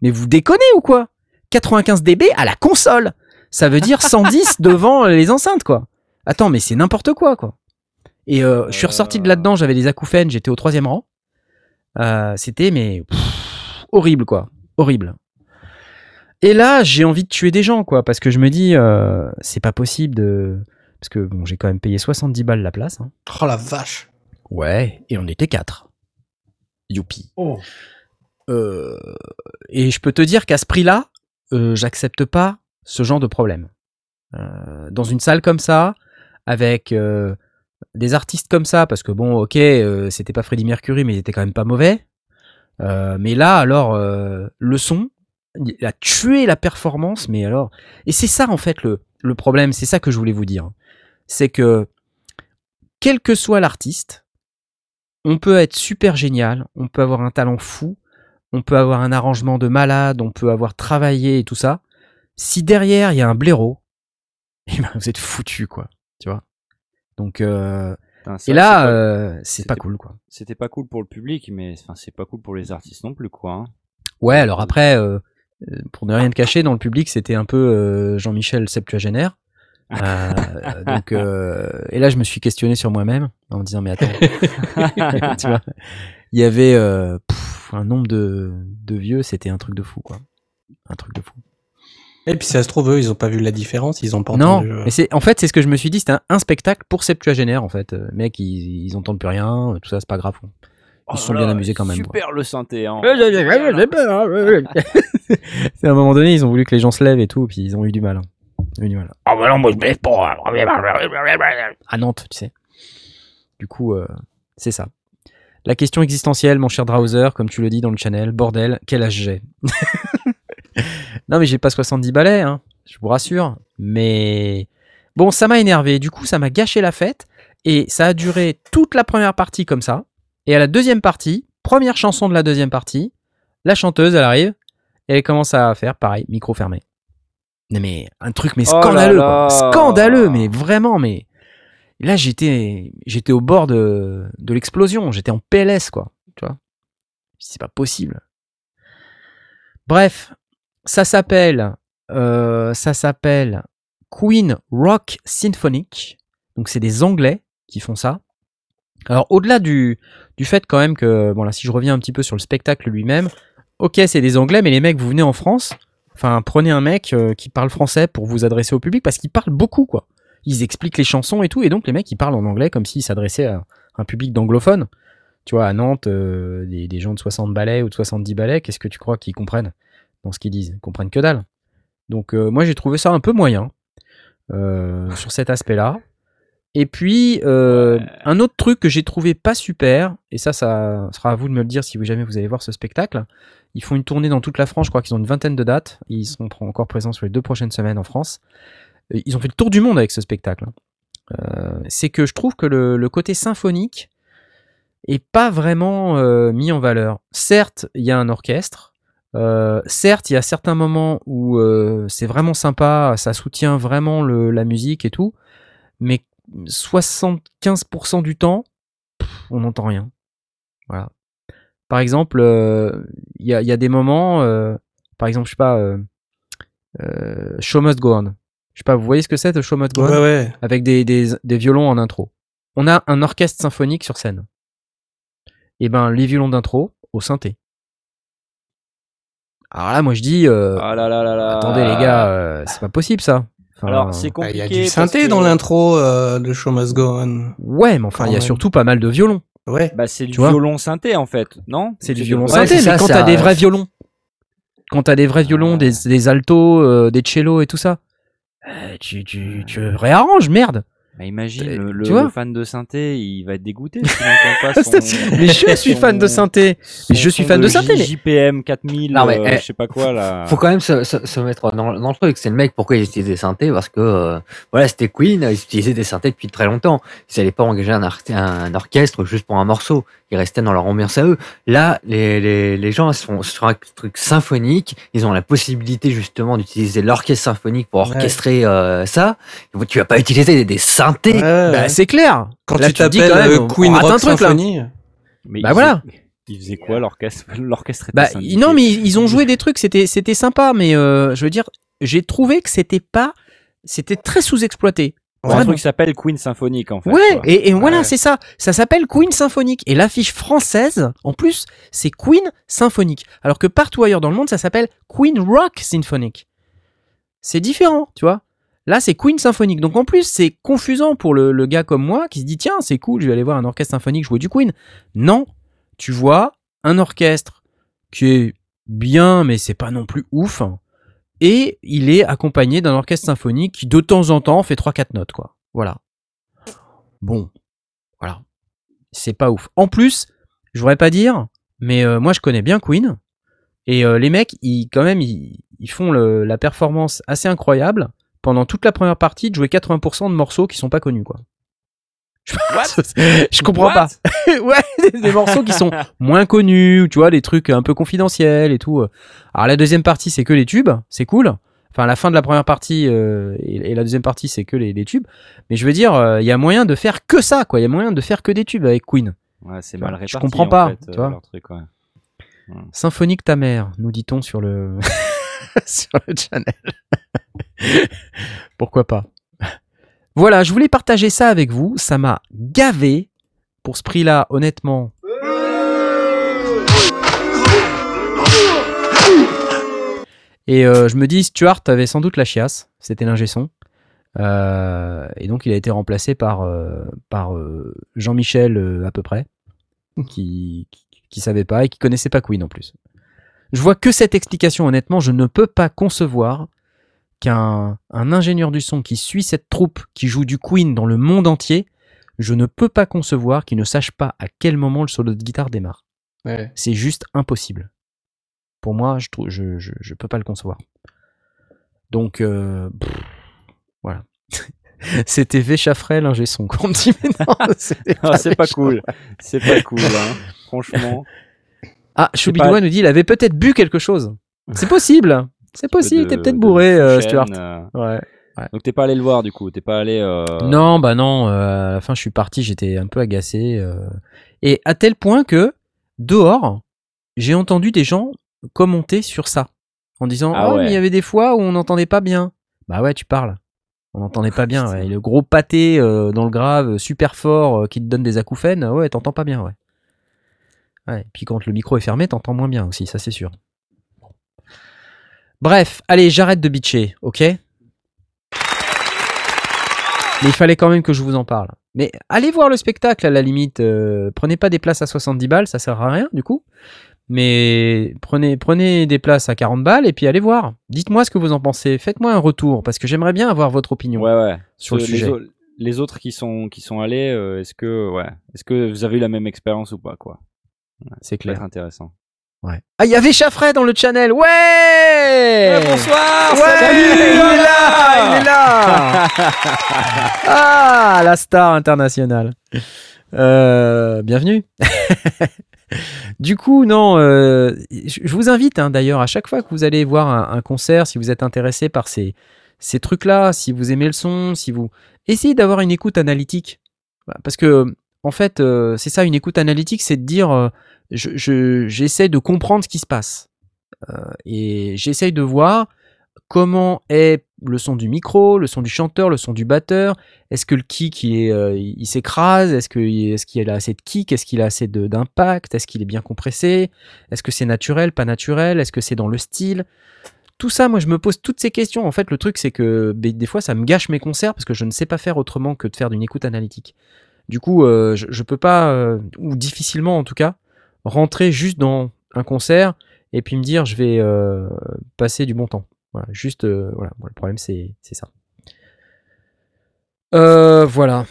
Mais vous déconnez ou quoi? 95 dB à la console Ça veut dire 110 devant les enceintes, quoi. Attends, mais c'est n'importe quoi, quoi. Et euh, je suis ressorti de là-dedans, j'avais des acouphènes, j'étais au troisième rang. Euh, C'était, mais pff, horrible, quoi. Horrible. Et là, j'ai envie de tuer des gens, quoi, parce que je me dis, euh, c'est pas possible de. Parce que bon, j'ai quand même payé 70 balles la place. hein. Oh la vache. Ouais, et on était quatre. Youpi. Euh, et je peux te dire qu'à ce prix-là, euh, j'accepte pas ce genre de problème. Euh, dans une salle comme ça, avec euh, des artistes comme ça, parce que bon, ok, euh, c'était pas Freddie Mercury, mais il était quand même pas mauvais. Euh, mais là, alors, euh, le son, il a tué la performance, mais alors. Et c'est ça, en fait, le, le problème, c'est ça que je voulais vous dire. C'est que, quel que soit l'artiste, on peut être super génial, on peut avoir un talent fou, on peut avoir un arrangement de malade, on peut avoir travaillé et tout ça. Si derrière il y a un blaireau, eh ben vous êtes foutu quoi, tu vois. Donc euh, Putain, et là c'est pas- euh, c'est c'était- pas cool quoi. c'était pas cool pour le public, mais enfin, c'est pas cool pour les artistes non plus, quoi. hein. Ouais, alors après euh, pour ne rien te cacher dans le public, c'était un peu Jean-Michel septuagénaire. Euh, donc euh, et là je me suis questionné sur moi-même en me disant mais attends tu vois il y avait euh, pff, un nombre de, de vieux c'était un truc de fou quoi un truc de fou Et puis ça se trouve, eux, ils ont pas vu la différence, ils ont pas non entendu. euh, mais c'est en fait c'est ce que je me suis dit c'était un, un spectacle pour septuagénaires en fait Euh, mec ils, ils entendent plus rien tout ça c'est pas grave quoi. ils se sont Oh bien amusés quand même quoi. Super le synthé. Hein. c'est à un moment donné ils ont voulu que les gens se lèvent et tout puis ils ont eu du mal hein. Ah bah non, moi je lève pas. à Nantes, tu sais. Du coup, euh, c'est ça. La question existentielle, mon cher Drowser, comme tu le dis dans le channel, bordel, quel âge j'ai? Non, mais j'ai pas 70 balais, hein, je vous rassure. Mais bon, ça m'a énervé. Du coup, ça m'a gâché la fête. Et ça a duré toute la première partie comme ça. Et à la deuxième partie, première chanson de la deuxième partie, la chanteuse, elle arrive. Et elle commence à faire pareil, micro fermé. Non, mais un truc, mais Oh là scandaleux, là. quoi. Scandaleux, mais vraiment, mais. Là, j'étais, j'étais au bord de, de l'explosion. J'étais en PLS, quoi. Tu vois. C'est pas possible. Bref, ça s'appelle, euh, ça s'appelle Queen Rock Symphonic. Donc, c'est des Anglais qui font ça. Alors, au-delà du, du fait quand même que, bon là, si je reviens un petit peu sur le spectacle lui-même, ok, c'est des Anglais, mais les mecs, vous venez en France, enfin, prenez un mec euh, qui parle français pour vous adresser au public parce qu'il parle beaucoup, quoi ils expliquent les chansons et tout, et donc les mecs ils parlent en anglais comme s'ils s'adressaient à un public d'anglophones. Tu vois, à Nantes, euh, des, gens de 60 balais ou de 70 balais, qu'est-ce que tu crois qu'ils comprennent dans ce qu'ils disent? Ils comprennent que dalle. Donc euh, moi j'ai trouvé ça un peu moyen sur cet aspect-là. Et puis euh, Ouais. un autre truc que j'ai trouvé pas super, et ça ça sera à vous de me le dire si vous jamais vous allez voir ce spectacle. Ils font une tournée dans toute la France, je crois qu'ils ont une vingtaine de dates. Ils seront encore présents sur les deux prochaines semaines en France. Ils ont fait le tour du monde avec ce spectacle. Euh, c'est que je trouve que le, le côté symphonique est pas vraiment euh, mis en valeur. Certes, il y a un orchestre. certes, il y a certains moments où c'est vraiment sympa, ça soutient vraiment le- la musique et tout, mais 75% du temps, pff, on n'entend rien. Voilà. Par exemple, euh, il y, a, il y a des moments, euh, par exemple, je sais pas, euh, euh, Show Must Go On. Je sais pas, vous voyez ce que c'est, Show Must Go On? Ouais, ouais. avec des, des, des violons en intro. On a un orchestre symphonique sur scène. Et ben, les violons d'intro au synthé. Alors là, moi je dis, euh, Ah là là là là. attendez les gars, euh, c'est pas possible ça. Enfin, Alors c'est Bah, compliqué. Il y a du synthé que- dans l'intro euh, de Show Must Go On. Ouais, mais enfin, il y a surtout pas mal de violons. Ouais. Bah c'est du Tu violon synthé en fait, non? C'est du violon synthé, mais ça, quand t'as des vrais violons, quand t'as des vrais violons, Ah. des, des altos, euh, des cellos et tout ça, euh, tu, tu, tu réarranges, merde. Bah, imagine le, le- tu vois le fan de synthé, il va être dégoûté s'il n'entend pas son. Mais je suis fan de synthé. Mais je suis fan de synthé, mais- JPM 4000, Non, mais, euh, eh, je sais pas quoi là. Faut quand même se, se, se mettre dans, dans le truc. C'est le mec pourquoi il utilisait des synthés parce que euh, voilà c'était Queen, ils utilisaient des synthés depuis très longtemps. Ils n'allaient pas engager un orchestre juste pour un morceau. Ils restaient dans leur ambiance à eux. Là, les, les, les gens sont sur un truc symphonique, ils ont la possibilité justement d'utiliser l'orchestre symphonique pour Ouais. orchestrer euh, ça. Tu vas pas utiliser des, des synthés. Ouais, ouais. Bah, c'est clair. Quand Là, tu t'appelles euh, Queen Rock un truc, là. Symphony. Mais Bah ils voilà. faisaient- Ils faisaient quoi l'orchestre L'orchestre était Bah, non, mais ils ils ont joué des trucs, c'était, c'était sympa, mais euh, je veux dire, j'ai trouvé que c'était pas, c'était très sous-exploité. C'est un Ouais, truc qui s'appelle Queen Symphonique en fait. Ouais, quoi. et, et voilà, Ouais. c'est ça. Ça s'appelle Queen Symphonique. Et l'affiche française, en plus, c'est Queen Symphonique. Alors que partout ailleurs dans le monde, ça s'appelle Queen Rock Symphonique. C'est différent, tu vois. Là, c'est Queen Symphonique. Donc en plus, c'est confusant pour le, le gars comme moi qui se dit tiens, c'est cool, je vais aller voir un orchestre symphonique jouer du Queen. Non, tu vois un orchestre qui est bien, mais c'est pas non plus ouf. Et il est accompagné d'un orchestre symphonique qui de temps en temps fait 3-4 notes, quoi. Voilà. Bon, voilà. C'est pas ouf. En plus, je voudrais pas dire, mais euh, moi je connais bien Queen. Et euh, les mecs, ils, quand même, ils, font la performance assez incroyable pendant toute la première partie de jouer 80% de morceaux qui sont pas connus, quoi. je comprends What? Pas. ouais, des, des morceaux qui sont moins connus, tu vois, des trucs un peu confidentiels et tout. Alors la deuxième partie, c'est que les tubes, c'est cool. Enfin, la fin de la première partie euh, et, et la deuxième partie, c'est que les, les tubes. Mais je veux dire, euh, il y a moyen de faire que ça, quoi. Il y a moyen de faire que des tubes avec Queen. Ouais, c'est mal je réparti. comprends en pas, fait, tu euh, vois. leur truc, ouais. Symphonique ta mère, nous dit-on sur le sur le channel. Pourquoi pas? Voilà, je voulais partager ça avec vous. Ça m'a gavé pour ce prix-là, honnêtement. Et euh, je me dis, Stuart avait sans doute la chiasse. C'était l'ingé son. Euh, et donc, il a été remplacé par, euh, par Jean-Michel à peu près, qui, qui, qui savait pas et qui connaissait pas Queen en plus. Je vois que cette explication, honnêtement, je ne peux pas concevoir qu'un un ingénieur du son qui suit cette troupe qui joue du Queen dans le monde entier, je ne peux pas concevoir qu'il ne sache pas à quel moment le solo de guitare démarre. Ouais. C'est juste impossible. Pour moi, je trouve, je, je, je peux pas le concevoir. Donc, euh, pff, voilà. C'était Véchaffrey, l'ingé son. me dit, mais non, c'était Ah, c'est pas cool. C'est pas cool, hein. Franchement. Ah, Choubidoua pas- nous dit il avait peut-être bu quelque chose. C'est possible. C'est possible, t'es peut-être de bourré, euh, Stuart. euh, Ouais. Donc t'es pas allé le voir du coup. T'es pas allé. euh, Non, bah non, euh, à la fin je suis parti, j'étais un peu agacé. euh, et à tel point que, dehors, j'ai entendu des gens commenter sur ça. En disant Ah Oh, ouais. mais il y avait des fois où on n'entendait pas bien. Bah ouais, tu parles. On n'entendait pas bien. Ouais. Et le gros pâté euh, dans le grave, euh, super fort, euh, qui te donne des acouphènes, ouais, t'entends pas bien, ouais. Ouais, et puis quand le micro est fermé, t'entends moins bien aussi, ça c'est sûr. Bref, allez, j'arrête de bitcher, ok? Mais il fallait quand même que je vous en parle. Mais allez voir le spectacle à la limite. euh, prenez pas des places à 70 balles, ça sert à rien du coup. Mais prenez, prenez des places à 40 balles et puis allez voir. Dites-moi ce que vous en pensez. Faites-moi un retour parce que j'aimerais bien avoir votre opinion. Ouais, ouais. Sur le les sujet. Les autres qui sont qui sont allés, euh, est-ce que ouais, est-ce que vous avez eu la même expérience ou pas quoi? C'est clair. intéressant. Ouais. Ah, il y avait Chaffray dans le channel. Ouais bonsoir. Ouais, il est là, il est là. ah, la star internationale. Euh, bienvenue. du coup, non, euh, je vous invite hein, d'ailleurs à chaque fois que vous allez voir un, un concert, si vous êtes intéressé par ces, ces trucs-là, si vous aimez le son, si vous essayez d'avoir une écoute analytique, parce que en fait, euh, c'est ça, une écoute analytique, c'est de dire, euh, je, je- j'essaie de comprendre ce qui se passe. Euh, et j'essaye de voir comment est le son du micro, le son du chanteur, le son du batteur. Est-ce que le kick il, est, s'écrase? Est-ce qu'il a assez de kick? Est-ce qu'il a assez d'impact? Est-ce qu'il est bien compressé? Est-ce que c'est naturel, pas naturel? Est-ce que c'est dans le style? Tout ça, moi, je me pose toutes ces questions. En fait, le truc, c'est que ben, des fois, ça me gâche mes concerts parce que je ne sais pas faire autrement que de faire d'une écoute analytique. Du coup, euh, je, je peux pas, euh, ou difficilement en tout cas, rentrer juste dans un concert et puis me dire je vais euh, passer du bon temps. Voilà, juste, voilà, le problème c'est ça. Voilà,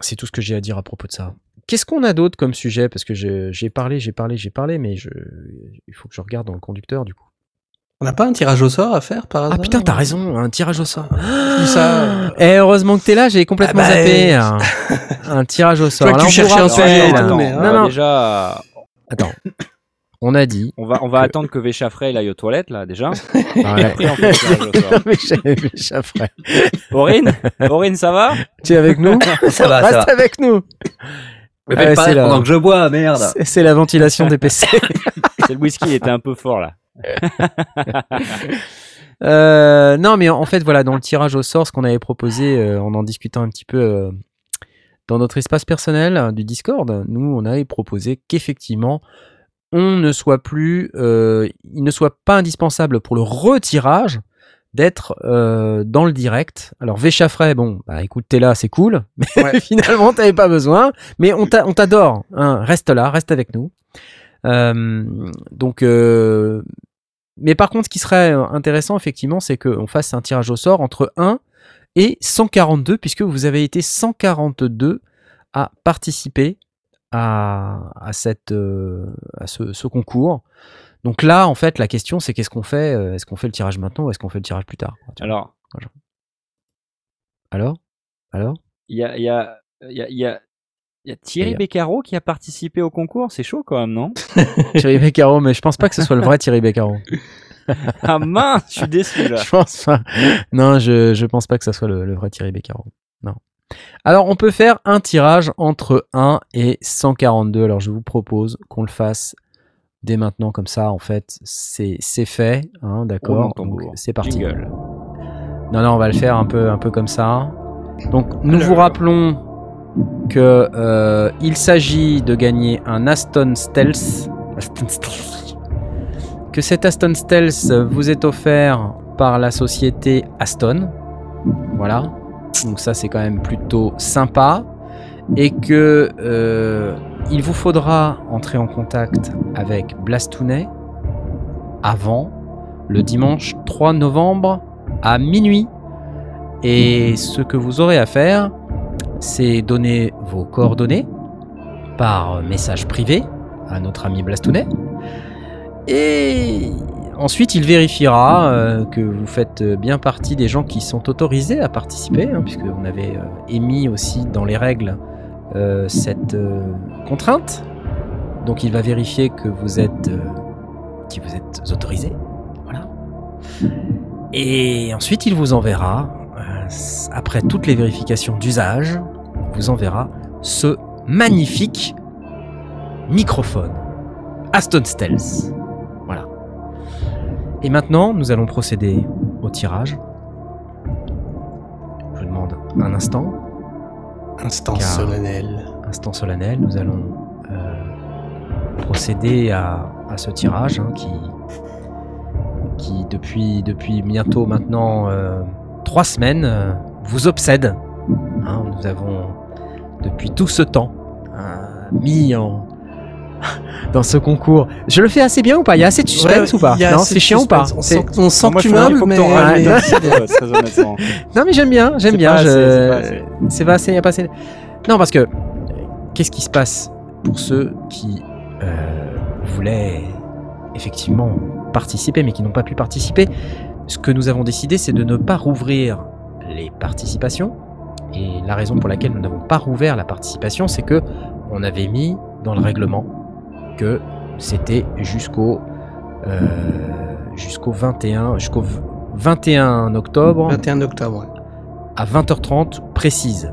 c'est tout ce que j'ai à dire à propos de ça. Qu'est-ce qu'on a d'autre comme sujet? Parce que j'ai parlé, j'ai parlé, j'ai parlé, mais il faut que je regarde dans le conducteur du coup. On n'a pas un tirage au sort à faire par hasard Ah putain, t'as raison, un tirage au sort. Dis ça. Et heureusement que t'es là, j'ai complètement Ah bah, zappé. Un, un tirage au sort. vois que tu on cherchais un sujet et tout, mais, hein. va Non, non, déjà, attends. On a dit. on va, on va Que- attendre que Véchafray aille aux toilettes là déjà. Ah Et ouais. après on fait le tirage au sort. Mais j'avais vu ça, frère. Aurine, Aurine, ça va? Tu es avec nous? Ça va, ça Reste va. avec nous. Mais pas c'est la- pendant que je bois, merde. C'est- C'est la ventilation des PC. C'est le whisky, il était un peu fort là. Euh, non, mais en fait, voilà, dans le tirage au sort, ce qu'on avait proposé, euh, en en discutant un petit peu euh, dans notre espace personnel du Discord, nous, on avait proposé qu'effectivement, on ne soit plus, il ne soit pas indispensable pour le retirage d'être dans le direct. Alors, Véchafray, bon, bah écoute, t'es là, c'est cool, mais Ouais. finalement, t'avais pas besoin. Mais on t'adore, hein, reste là, reste avec nous. Euh, donc, euh, mais par contre, ce qui serait euh, intéressant, effectivement, c'est qu'on fasse un tirage au sort entre 1 et 142, puisque vous avez été 142 à participer à, à, cette, à ce, ce concours. Donc là, en fait, la question, c'est qu'est-ce qu'on fait Est-ce qu'on fait le tirage maintenant ou est-ce qu'on fait le tirage plus tard Alors, Alors? Alors? Il y a, y a, y a, y a, il y a Thierry Beccaro qui a participé au concours. C'est chaud quand même, non Thierry Beccaro, mais je pense pas que ce soit le vrai Thierry Beccaro. Ah mince, je suis déçu là. Je pense pas. Non, je, je pense pas que ça soit le, le vrai Thierry Beccaro. Non. Alors, on peut faire un tirage entre 1 et 142. Alors, je vous propose qu'on le fasse dès maintenant, comme ça, en fait, c'est c'est fait. Hein, D'accord C'est parti. Jingle. Non, non, on va le faire un peu, un peu comme ça. Donc, nous Alors. vous rappelons que euh, il s'agit de gagner un Aston Stealth. Aston Stealth. Que cet Aston Stealth vous est offert par la société Aston. Voilà. Donc ça, c'est quand même plutôt sympa. Et que euh, il vous faudra entrer en contact avec Blastounet avant le dimanche 3 novembre à minuit. Et ce que vous aurez à faire, c'est donner vos coordonnées par message privé à notre ami Blastounet. Et ensuite, il vérifiera euh, que vous faites bien partie des gens qui sont autorisés à participer, hein, puisqu'on avait euh, émis aussi dans les règles euh, cette contrainte. Donc, il va vérifier que vous êtes, que vous êtes autorisé. Voilà. Et ensuite, il vous enverra, après toutes les vérifications d'usage, vous enverra ce magnifique microphone Aston Stealth. Voilà. Et maintenant, nous allons procéder au tirage. Je vous demande un instant, Instant solennel. instant solennel. Nous allons euh, procéder à, à ce tirage hein, qui, qui depuis, depuis bientôt maintenant euh, trois semaines euh, vous obsède. Hein, nous avons depuis tout ce temps euh, mis en dans ce concours. Je le fais assez bien ou pas? Il y a assez de suspense Ouais, ou pas? Non, c'est chiant ou pas? On sent, on sent Moi, que tu meubles, mais. très honnêtement. Non mais j'aime bien, j'aime bien. je- c'est pas assez. A pas. Non parce que euh, qu'est-ce qui se passe pour ceux qui euh, voulaient effectivement participer mais qui n'ont pas pu participer? Ce que nous avons décidé, c'est de ne pas rouvrir les participations. Et la raison pour laquelle nous n'avons pas rouvert la participation, c'est que on avait mis dans le règlement que c'était jusqu'au euh, jusqu'au 21 jusqu'au v- 21 octobre 21 octobre. à 20h30 précise.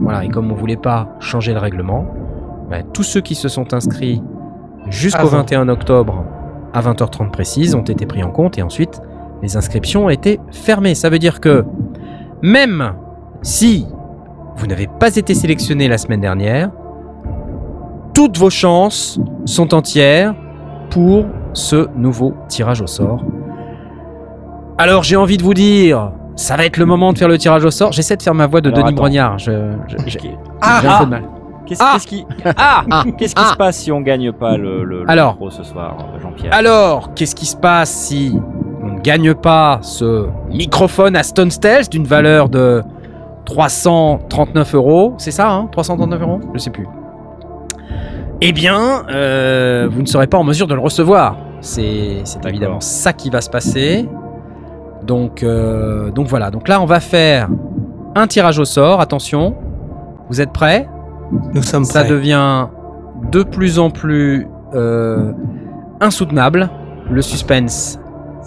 Voilà, et comme on voulait pas changer le règlement, ben, tous ceux qui se sont inscrits jusqu'au Avant. 21 octobre à 20h30 précise ont été pris en compte et ensuite les inscriptions ont été fermées. Ça veut dire que même si vous n'avez pas été sélectionné la semaine dernière, toutes vos chances sont entières pour ce nouveau tirage au sort. Alors j'ai envie de vous dire, ça va être le moment de faire le tirage au sort. J'essaie de faire ma voix de Alors, Denis attends. Brognard. Je, je-. Ah, j'ai un ah. peu de mal. Qu'est-ce Ah. qui ah Ah. qu'est-ce qui se passe si on gagne pas le, le, le Alors. micro ce soir, Jean-Pierre? Alors, qu'est-ce qui se passe si on ne gagne pas ce microphone Aston Stealth d'une valeur de 339 euros C'est ça, hein 339 euros? Je sais plus. Eh bien, euh, vous ne serez pas en mesure de le recevoir. C'est évidemment ça qui va se passer. Donc, euh, donc voilà. Donc là, on va faire un tirage au sort. Attention. Vous êtes prêts? Nous sommes Ça prêts. devient de plus en plus euh, insoutenable. Le suspense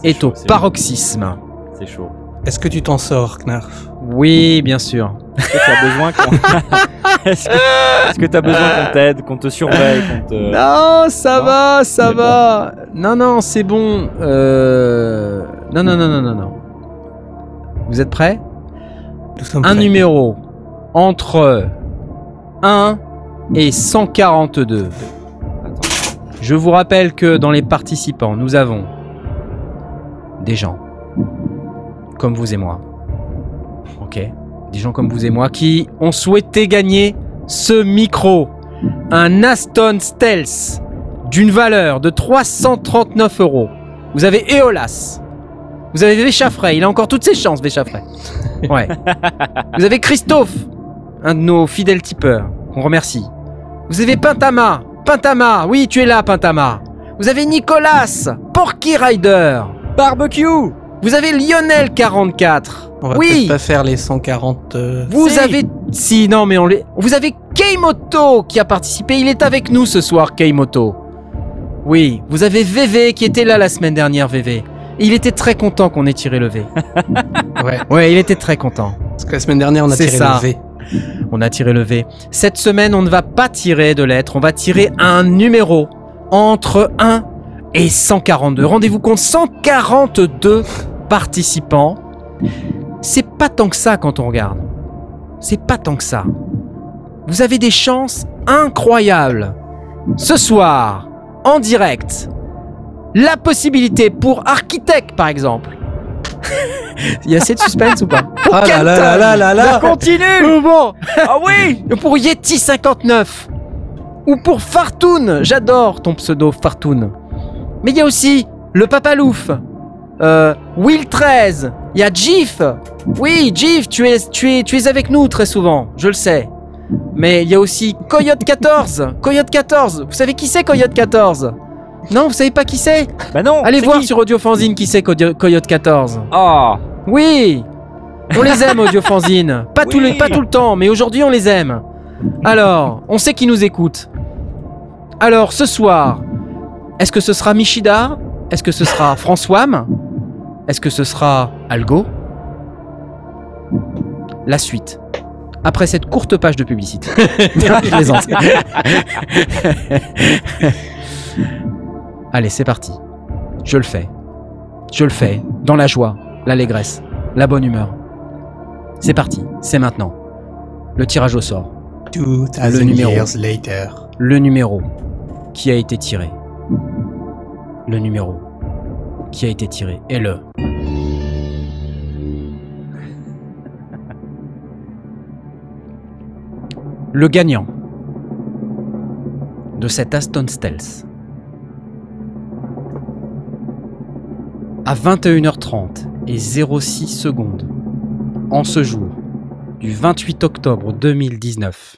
est chaud, au paroxysme. C'est chaud. Est-ce que tu t'en sors, Knarf? Oui, bien sûr. Est-ce que tu as besoin qu'on Est-ce que besoin qu'on t'aide, qu'on te surveille, qu'on te Non, ça non, va, ça va. Non, non, c'est bon. Euh... Non, non, non, non, non, non. Vous êtes prêts? Nous sommes Un prêts. numéro entre 1 et 142. Attends. Je vous rappelle que dans les participants, nous avons des gens comme vous et moi. Des gens comme vous et moi qui ont souhaité gagner ce micro. Un Aston Stealth d'une valeur de 339 euros. Vous avez Eolas. Vous avez Véchafray. Il a encore toutes ses chances, Véchafray. Ouais. vous avez Christophe, un de nos fidèles tipeurs, qu'on remercie. Vous avez Pintama. Pintama. Oui, tu es là, Pintama. Vous avez Nicolas, Porky Rider. Barbecue Vous avez Lionel 44. On va oui. peut-être pas faire les 140. euh, Vous Si. avez si non mais on les vous avez Keimoto qui a participé, il est avec nous ce soir Keimoto. Oui, vous avez VV qui était là la semaine dernière VV. Il était très content qu'on ait tiré le V. Ouais. Ouais, il était très content. Parce que la semaine dernière, on a tiré ça. le V. On a tiré le V. Cette semaine, on ne va pas tirer de lettres, on va tirer un numéro entre 1 et 142. Rendez-vous compte, 142 participants. C'est pas tant que ça quand on regarde. C'est pas tant que ça. Vous avez des chances incroyables. Ce soir, en direct, la possibilité pour Architect, par exemple. Il y a assez de suspense ou pas? Pour Ah là là Kenton. là là là là Continue bon Ah oui Pour Yeti 59 Ou pour Fartoon J'adore ton pseudo Fartoon. Mais il y a aussi le Papalouf, euh, Will 13, il y a Jif. Oui, Jif, tu es, tu, es, tu es avec nous très souvent, je le sais. Mais il y a aussi Coyote 14. Coyote 14, vous savez qui c'est Coyote 14 Non, vous savez pas qui c'est? Bah non Allez voir qui? sur Audiofanzine qui c'est Coyo- Coyote 14. Ah Oui On les aime, Audiofanzine. Pas, tout le, Oui. pas tout le temps, mais aujourd'hui on les aime. Alors, on sait qui nous écoute. Alors, ce soir, est-ce que ce sera Michida? Est-ce que ce sera François? Est-ce que ce sera Algo? La suite. Après cette courte page de publicité. Je plaisante. Allez, c'est parti. Je le fais. Je le fais. Dans la joie, l'allégresse, la bonne humeur. C'est parti. C'est maintenant. Le tirage au sort. 2000 numéro. years later. Le numéro qui a été tiré. Le numéro qui a été tiré est le. Le gagnant de cet Aston Stealth à 21h30 et 06 secondes en ce jour du 28 octobre 2019.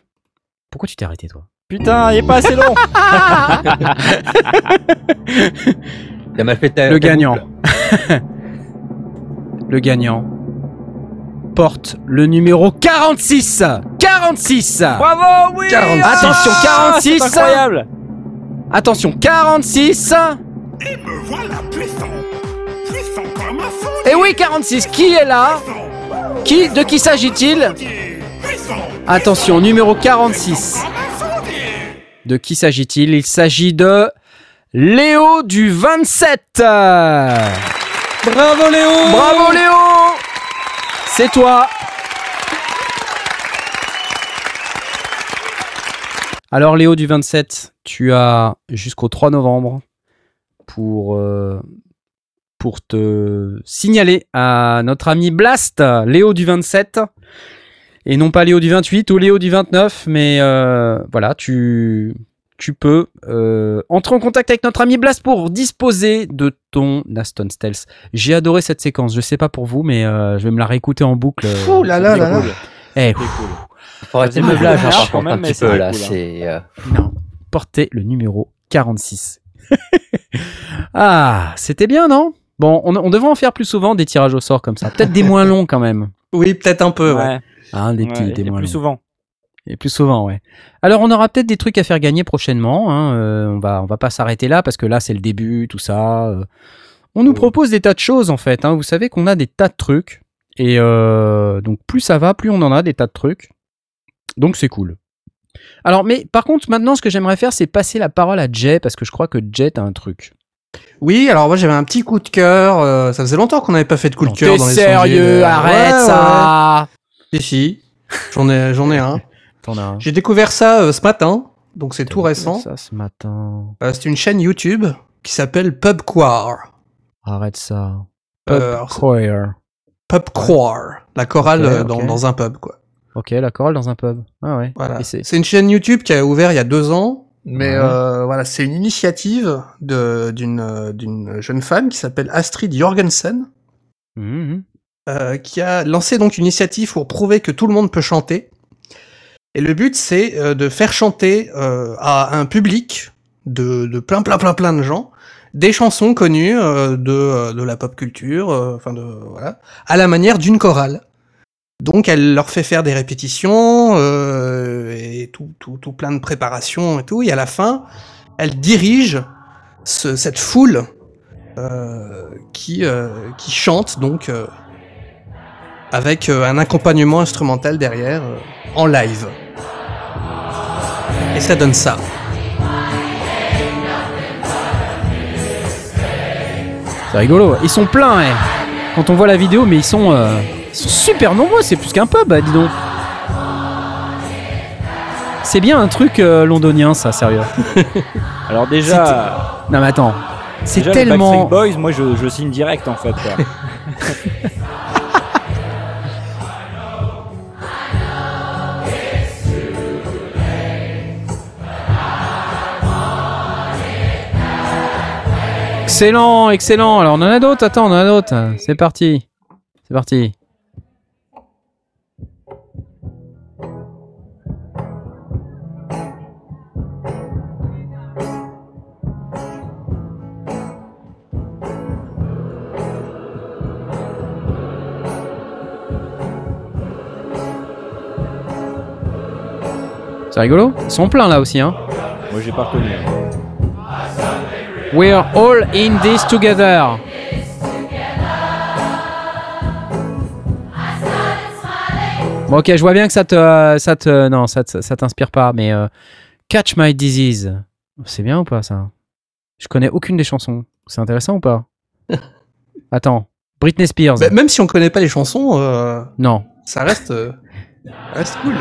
Pourquoi tu t'es arrêté toi? Putain, il est pas assez long. Mal fait ta- Le ta gagnant. boucle. Le gagnant porte le numéro 46 46 Bravo, oui. 46. Attention, Ah, 46. C'est incroyable. Attention, 46 Voilà, puissant. Puissant comme un fond Et oui, 46, qui est là? Qui De qui s'agit-il? Puissant. Attention, numéro 46. De qui s'agit-il? Il s'agit de Léo du 27 Bravo Léo! Bravo Léo! C'est toi. Alors Léo du 27, tu as jusqu'au 3 novembre pour, euh, pour te signaler à notre ami Blast, Léo du 27, et non pas Léo du 28 ou Léo du 29, mais euh, voilà, tu, tu peux euh, entrer en contact avec notre ami Blast pour disposer de ton Aston Stealth. J'ai adoré cette séquence, je sais pas pour vous, mais euh, je vais me la réécouter en boucle. Ouh là là là. Eh, C'était cool. Faut arrêter le Ah, meublage, hein, quand par contre, même, un petit peu, là. hein. C'est, euh, non, portez le numéro 46. Ah, c'était bien, non? Bon, on, on devrait en faire plus souvent des tirages au sort comme ça. Peut-être des moins longs quand même. Oui, peut-être un peu. ouais. Hein, des ouais, petits, des et moins plus souvent. Et plus souvent, ouais. Alors, on aura peut-être des trucs à faire gagner prochainement. Hein. euh, on va, on va pas s'arrêter là parce que là, c'est le début, tout ça. euh. On nous Ouais. propose des tas de choses en fait. Hein. Vous savez qu'on a des tas de trucs. Et euh, donc, plus ça va, plus on en a des tas de trucs. Donc, c'est cool. Alors, mais par contre, maintenant, ce que j'aimerais faire, c'est passer la parole à Jay parce que je crois que Jay a un truc. Oui, alors moi j'avais un petit coup de cœur. euh, ça faisait longtemps qu'on n'avait pas fait de coup de cœur dans les sérieux sondiers, euh, Arrête ouais, ça ouais. Si, si. J'en ai, j'en ai un. T'en as un. J'ai découvert ça euh, ce matin, donc c'est tout récent. Ça ce matin. Euh, c'est une chaîne YouTube qui s'appelle Pubquar. Arrête ça. Euh, c'est- Choir. Pubquar, la chorale euh, dans, dans un pub, quoi. Ok, la chorale dans un pub. Ah ouais. Voilà. C'est- une chaîne YouTube qui a ouvert il y a deux ans, mais Ouais. euh, voilà, c'est une initiative de- d'une euh, d'une jeune femme qui s'appelle Astrid Jorgensen, Mhm. Euh, qui a lancé donc une initiative pour prouver que tout le monde peut chanter. Et le but, c'est euh, de faire chanter euh, à un public de, de plein, plein, plein, plein de gens des chansons connues euh, de, euh, de la pop culture, enfin de voilà, à la manière d'une chorale. Donc, elle leur fait faire des répétitions et tout, tout, tout plein de préparations et tout. Et à la fin, elle dirige ce- cette foule qui, qui chante donc avec euh, un accompagnement instrumental derrière euh, en live. Et ça donne ça. C'est rigolo. Ils sont pleins, hein. Quand on voit la vidéo, mais ils sont, euh, ils sont super nombreux. C'est plus qu'un pub, bah, dis donc. C'est bien un truc euh, londonien, ça, sérieux. Alors déjà, Non, mais attends. C'est les tellement. Backstreet Boys, moi je, je signe direct en fait. Excellent, excellent. Alors, on en a d'autres. Attends, on en a d'autres. C'est parti. C'est parti. C'est rigolo. Ils sont pleins là aussi, hein. moi j'ai pas reconnu. We're all in this together. Bon, ok, je vois bien que ça te, ça te, non, ça, te- ça t'inspire pas, mais euh, Catch My Disease, c'est bien ou pas ça? Je connais aucune des chansons. C'est intéressant ou pas? Attends, Britney Spears. Bah, même si on connaît pas les chansons, euh, Non. ça reste, euh, ça reste cool.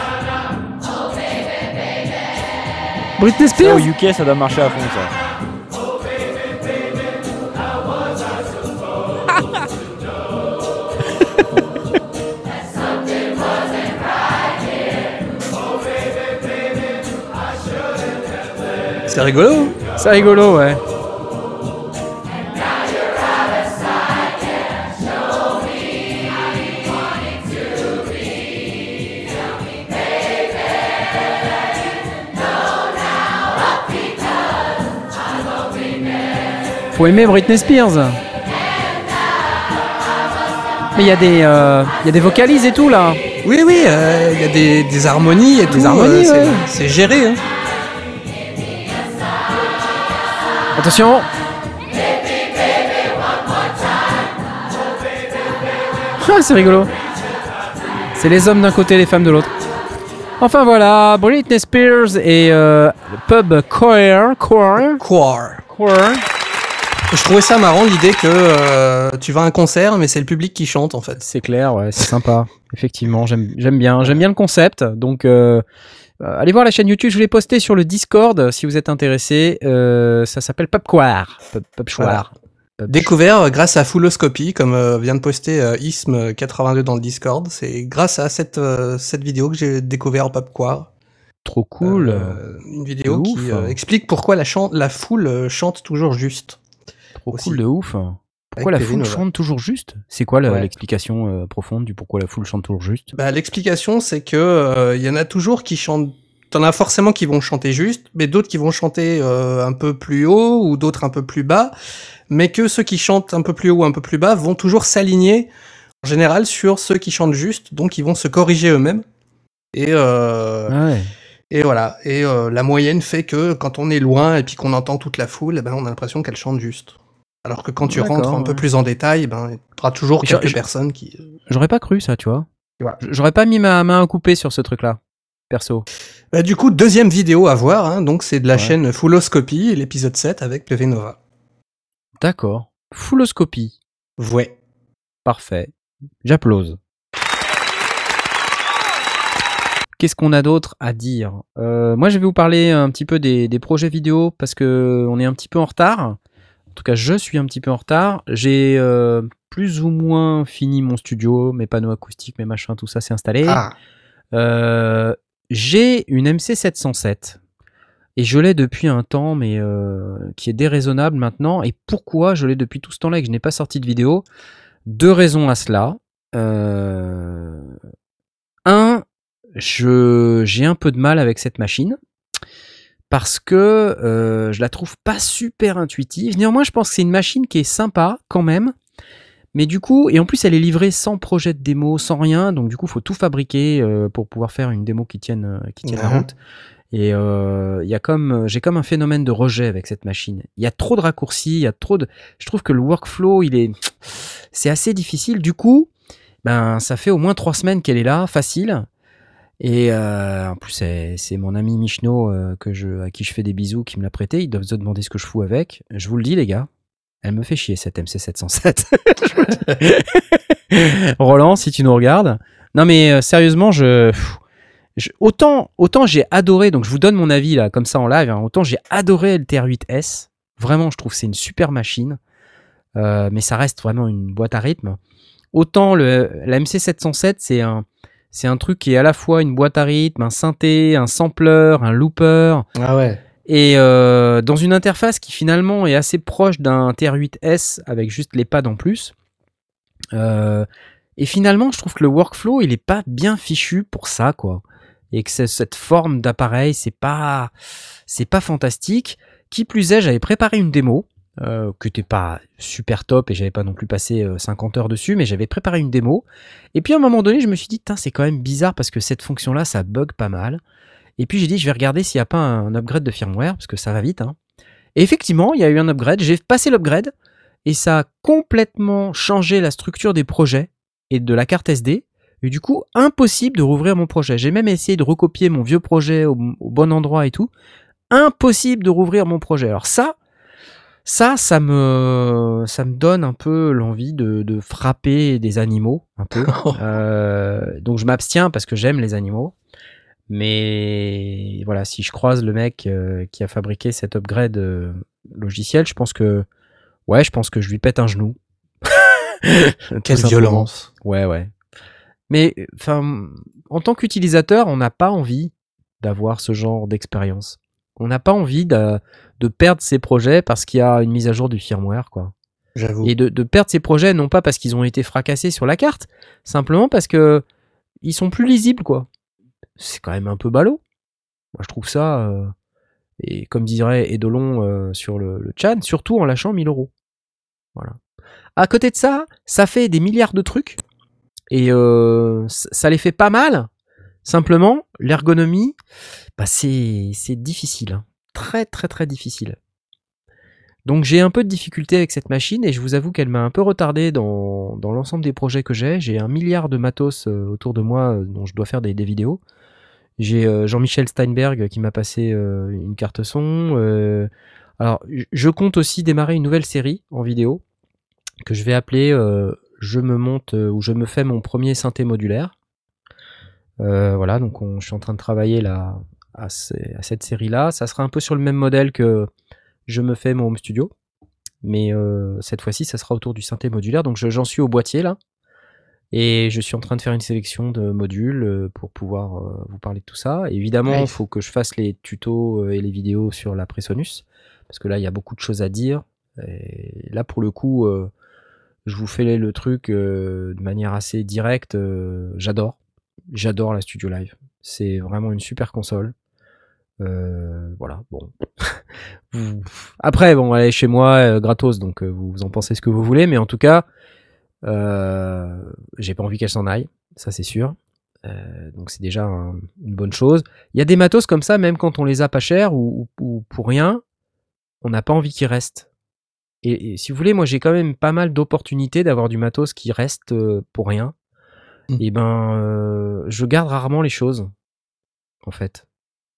Britney Ça Spears au UK ça doit marcher à fond ça. C'est rigolo. C'est rigolo, ouais. Faut aimer Britney Spears. Mais il y a des, euh, y a des vocalises et tout là. Oui, oui, euh, il y a des, des harmonies et tout. harmonies, c'est- ouais. C'est géré. Hein. Attention. Ah, c'est rigolo. C'est les hommes d'un côté, les femmes de l'autre. Enfin voilà, Britney Spears et euh, Pub Choir. Choir. Choir. Choir. Je trouvais ça marrant l'idée que euh, tu vas à un concert, mais c'est le public qui chante en fait. C'est clair, ouais, c'est sympa. Effectivement, j'aime bien. J'aime bien le concept. Donc, euh, allez voir la chaîne YouTube. Je l'ai posté sur le Discord si vous êtes intéressé. Euh, ça s'appelle. Pub Découvert grâce à Fulloscopy, comme vient de poster euh, Ism82 dans le Discord. C'est grâce à cette, cette vidéo que j'ai découvert Popquar. Trop cool. Une vidéo qui explique pourquoi la, la foule chante toujours juste. Trop aussi. cool de ouf. Pourquoi la foule chante toujours juste? C'est quoi Ouais. l'explication euh, profonde du pourquoi la foule chante toujours juste? Bah, L'explication, c'est que euh, il y en a toujours qui chantent t'en as forcément qui vont chanter juste, mais d'autres qui vont chanter euh, un peu plus haut ou d'autres un peu plus bas, mais que ceux qui chantent un peu plus haut ou un peu plus bas vont toujours s'aligner en général sur ceux qui chantent juste, donc ils vont se corriger eux-mêmes. Et, euh, Ah ouais. et voilà. Et euh, la moyenne fait que quand on est loin et puis qu'on entend toute la foule, eh ben, on a l'impression qu'elle chante juste. Alors que quand tu rentres un peu ouais. plus en détail, ben, il y aura toujours quelques personnes qui. J'aurais pas cru ça, tu vois. J'aurais pas mis ma main à couper sur ce truc-là, perso. Bah, du coup, deuxième vidéo à voir, hein, donc c'est de la Ouais. chaîne Fulloscopy, l'épisode 7 avec PV Nova. D'accord. Fulloscopie. Ouais. Parfait. J'applause. Qu'est-ce qu'on a d'autre à dire? Euh, Moi, je vais vous parler un petit peu des, des projets vidéo parce que on est un petit peu en retard. En tout cas, je suis un petit peu en retard. J'ai euh, plus ou moins fini mon studio, mes panneaux acoustiques, mes machins, tout ça c'est installé. Ah, Euh, j'ai une MC707 et je l'ai depuis un temps, mais euh, qui est déraisonnable maintenant. Et pourquoi je l'ai depuis tout ce temps-là et que je n'ai pas sorti de vidéo? Deux raisons à cela. Un, j'ai un peu de mal avec cette machine parce que euh, je la trouve pas super intuitive. Néanmoins, je pense que c'est une machine qui est sympa quand même. Mais du coup, et en plus, elle est livrée sans projet de démo, sans rien. Donc, du coup, faut tout fabriquer euh, pour pouvoir faire une démo qui tienne, euh, qui tienne la route. Et euh, il y a comme, j'ai comme un phénomène de rejet avec cette machine. Il y a trop de raccourcis, il y a trop de. Je trouve que le workflow, il est, c'est assez difficile. Du coup, ben, ça fait au moins trois semaines qu'elle est là, facile. Et euh, en plus, c'est mon ami Michno euh, que je, à qui je fais des bisous, qui me l'a prêté. Ils doivent se demander ce que je fous avec. Je vous le dis, les gars, elle me fait chier cette MC707. Je vous le dis. Roland, si tu nous regardes. Non, mais euh, sérieusement, autant, autant j'ai adoré. Donc, je vous donne mon avis là, comme ça en live. hein, autant j'ai adoré le TR8S. Vraiment, je trouve c'est une super machine. Mais ça reste vraiment une boîte à rythme. Autant le, la MC707, c'est un, c'est un truc qui est à la fois une boîte à rythme, un synthé, un sampler, un looper, ah ouais. et euh, dans une interface qui finalement est assez proche d'un TR8S avec juste les pads en plus. Euh, et finalement, je trouve que le workflow, il est pas bien fichu pour ça, quoi. Et que cette forme d'appareil, c'est pas, c'est pas fantastique. Qui plus est, j'avais préparé une démo euh, qui n'était pas super top et j'avais pas non plus passé euh, 50 heures dessus, mais j'avais préparé une démo. Et puis à un moment donné, je me suis dit, c'est quand même bizarre parce que cette fonction-là, ça bug pas mal. Et puis j'ai dit, je vais regarder s'il n'y a pas un upgrade de firmware, parce que ça va vite. hein. Et effectivement, il y a eu un upgrade. J'ai passé l'upgrade et ça a complètement changé la structure des projets et de la carte SD. Et du coup, impossible de rouvrir mon projet. J'ai même essayé de recopier mon vieux projet au, au bon endroit et tout. Impossible de rouvrir mon projet. Alors ça, ça, ça me, ça me donne un peu l'envie de, de frapper des animaux, un peu. Euh, donc je m'abstiens parce que j'aime les animaux. Mais voilà, si je croise le mec euh, qui a fabriqué cet upgrade euh, logiciel, je pense que ouais, je pense que je lui pète un genou. Quelle violence. Ouais, ouais. Mais enfin, en tant qu'utilisateur, on n'a pas envie d'avoir ce genre d'expérience. On n'a pas envie de, de perdre ses projets parce qu'il y a une mise à jour du firmware, quoi. J'avoue. Et de, de perdre ces projets non pas parce qu'ils ont été fracassés sur la carte, simplement parce que ils sont plus lisibles, quoi. C'est quand même un peu ballot. Moi, je trouve ça, euh, et comme dirait Edolon euh, sur le, le chat, surtout en lâchant 1000 euros. Voilà. À côté de ça, ça fait des milliards de trucs, et euh, ça les fait pas mal. Simplement, l'ergonomie, bah, c'est c'est difficile. hein. Très, très, très difficile. Donc j'ai un peu de difficulté avec cette machine et je vous avoue qu'elle m'a un peu retardé dans, l'ensemble des projets que j'ai. J'ai un milliard de matos euh, autour de moi euh, dont je dois faire des, vidéos. J'ai euh, Jean-Michel Steinberg qui m'a passé une carte son. alors je compte aussi démarrer une nouvelle série en vidéo que je vais appeler Je me monte ou je me fais mon premier synthé modulaire. Voilà, donc on- je suis en train de travailler là à, ces- à cette série-là. Ça sera un peu sur le même modèle que je me fais mon home studio. Mais euh, cette fois-ci, ça sera autour du synthé modulaire. Donc je- j'en suis au boîtier là. Et je suis en train de faire une sélection de modules euh, pour pouvoir euh, vous parler de tout ça. Évidemment, il faut que je fasse les tutos et les vidéos sur la Presonus. Parce que là, il y a beaucoup de choses à dire. Et là, pour le coup, euh, je vous fais le truc de manière assez directe. J'adore. J'adore la Studio Live. C'est vraiment une super console. Euh, voilà, bon. Après, bon, allez chez moi, euh, gratos, donc euh, vous, vous en pensez ce que vous voulez, mais en tout cas, euh, j'ai pas envie qu'elle s'en aille, ça c'est sûr. Donc c'est déjà un- une bonne chose. Il y a des matos comme ça, même quand on les a pas chers ou, ou- ou pour rien, on n'a pas envie qu'ils restent. Et, et si vous voulez, moi j'ai quand même pas mal d'opportunités d'avoir du matos qui reste pour rien. Mm. Et ben, euh, je garde rarement les choses, en fait.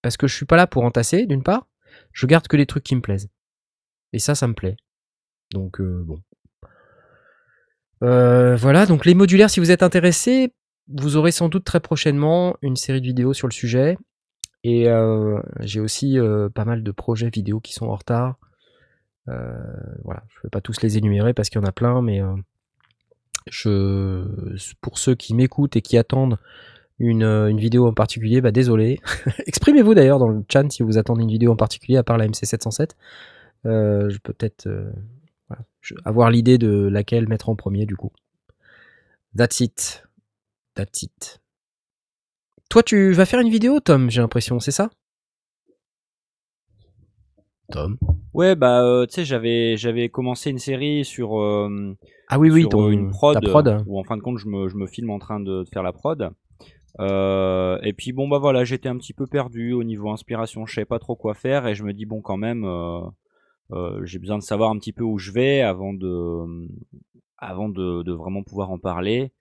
Parce que je suis pas là pour entasser, d'une part. Je garde que les trucs qui me plaisent. Et ça, ça me plaît. Donc, euh, bon. Euh, voilà, donc les modulaires, si vous êtes intéressé, vous aurez sans doute très prochainement une série de vidéos sur le sujet. Et euh, j'ai aussi pas mal de projets vidéo qui sont en retard. Voilà, je ne vais pas tous les énumérer parce qu'il y en a plein, mais je, pour ceux qui m'écoutent et qui attendent une, euh, une vidéo en particulier, bah désolé. Exprimez-vous d'ailleurs dans le chat si vous attendez une vidéo en particulier, à part la MC707. Euh, je peux peut-être euh, voilà, avoir l'idée de laquelle mettre en premier du coup. That's it. That's it. Toi, tu vas faire une vidéo, Tom, j'ai l'impression, c'est ça? Tom? Ouais, bah, euh, tu sais, j'avais, j'avais commencé une série sur, euh, Ah oui, oui, sur, ton, une prod, ta prod. où en fin de compte, je me, je me filme en train de, de faire la prod. Euh, et puis bon, bah voilà, j'étais un petit peu perdu au niveau inspiration, je savais pas trop quoi faire, et je me dis, bon, quand même, euh, euh, j'ai besoin de savoir un petit peu où je vais avant de, avant de, vraiment pouvoir en parler.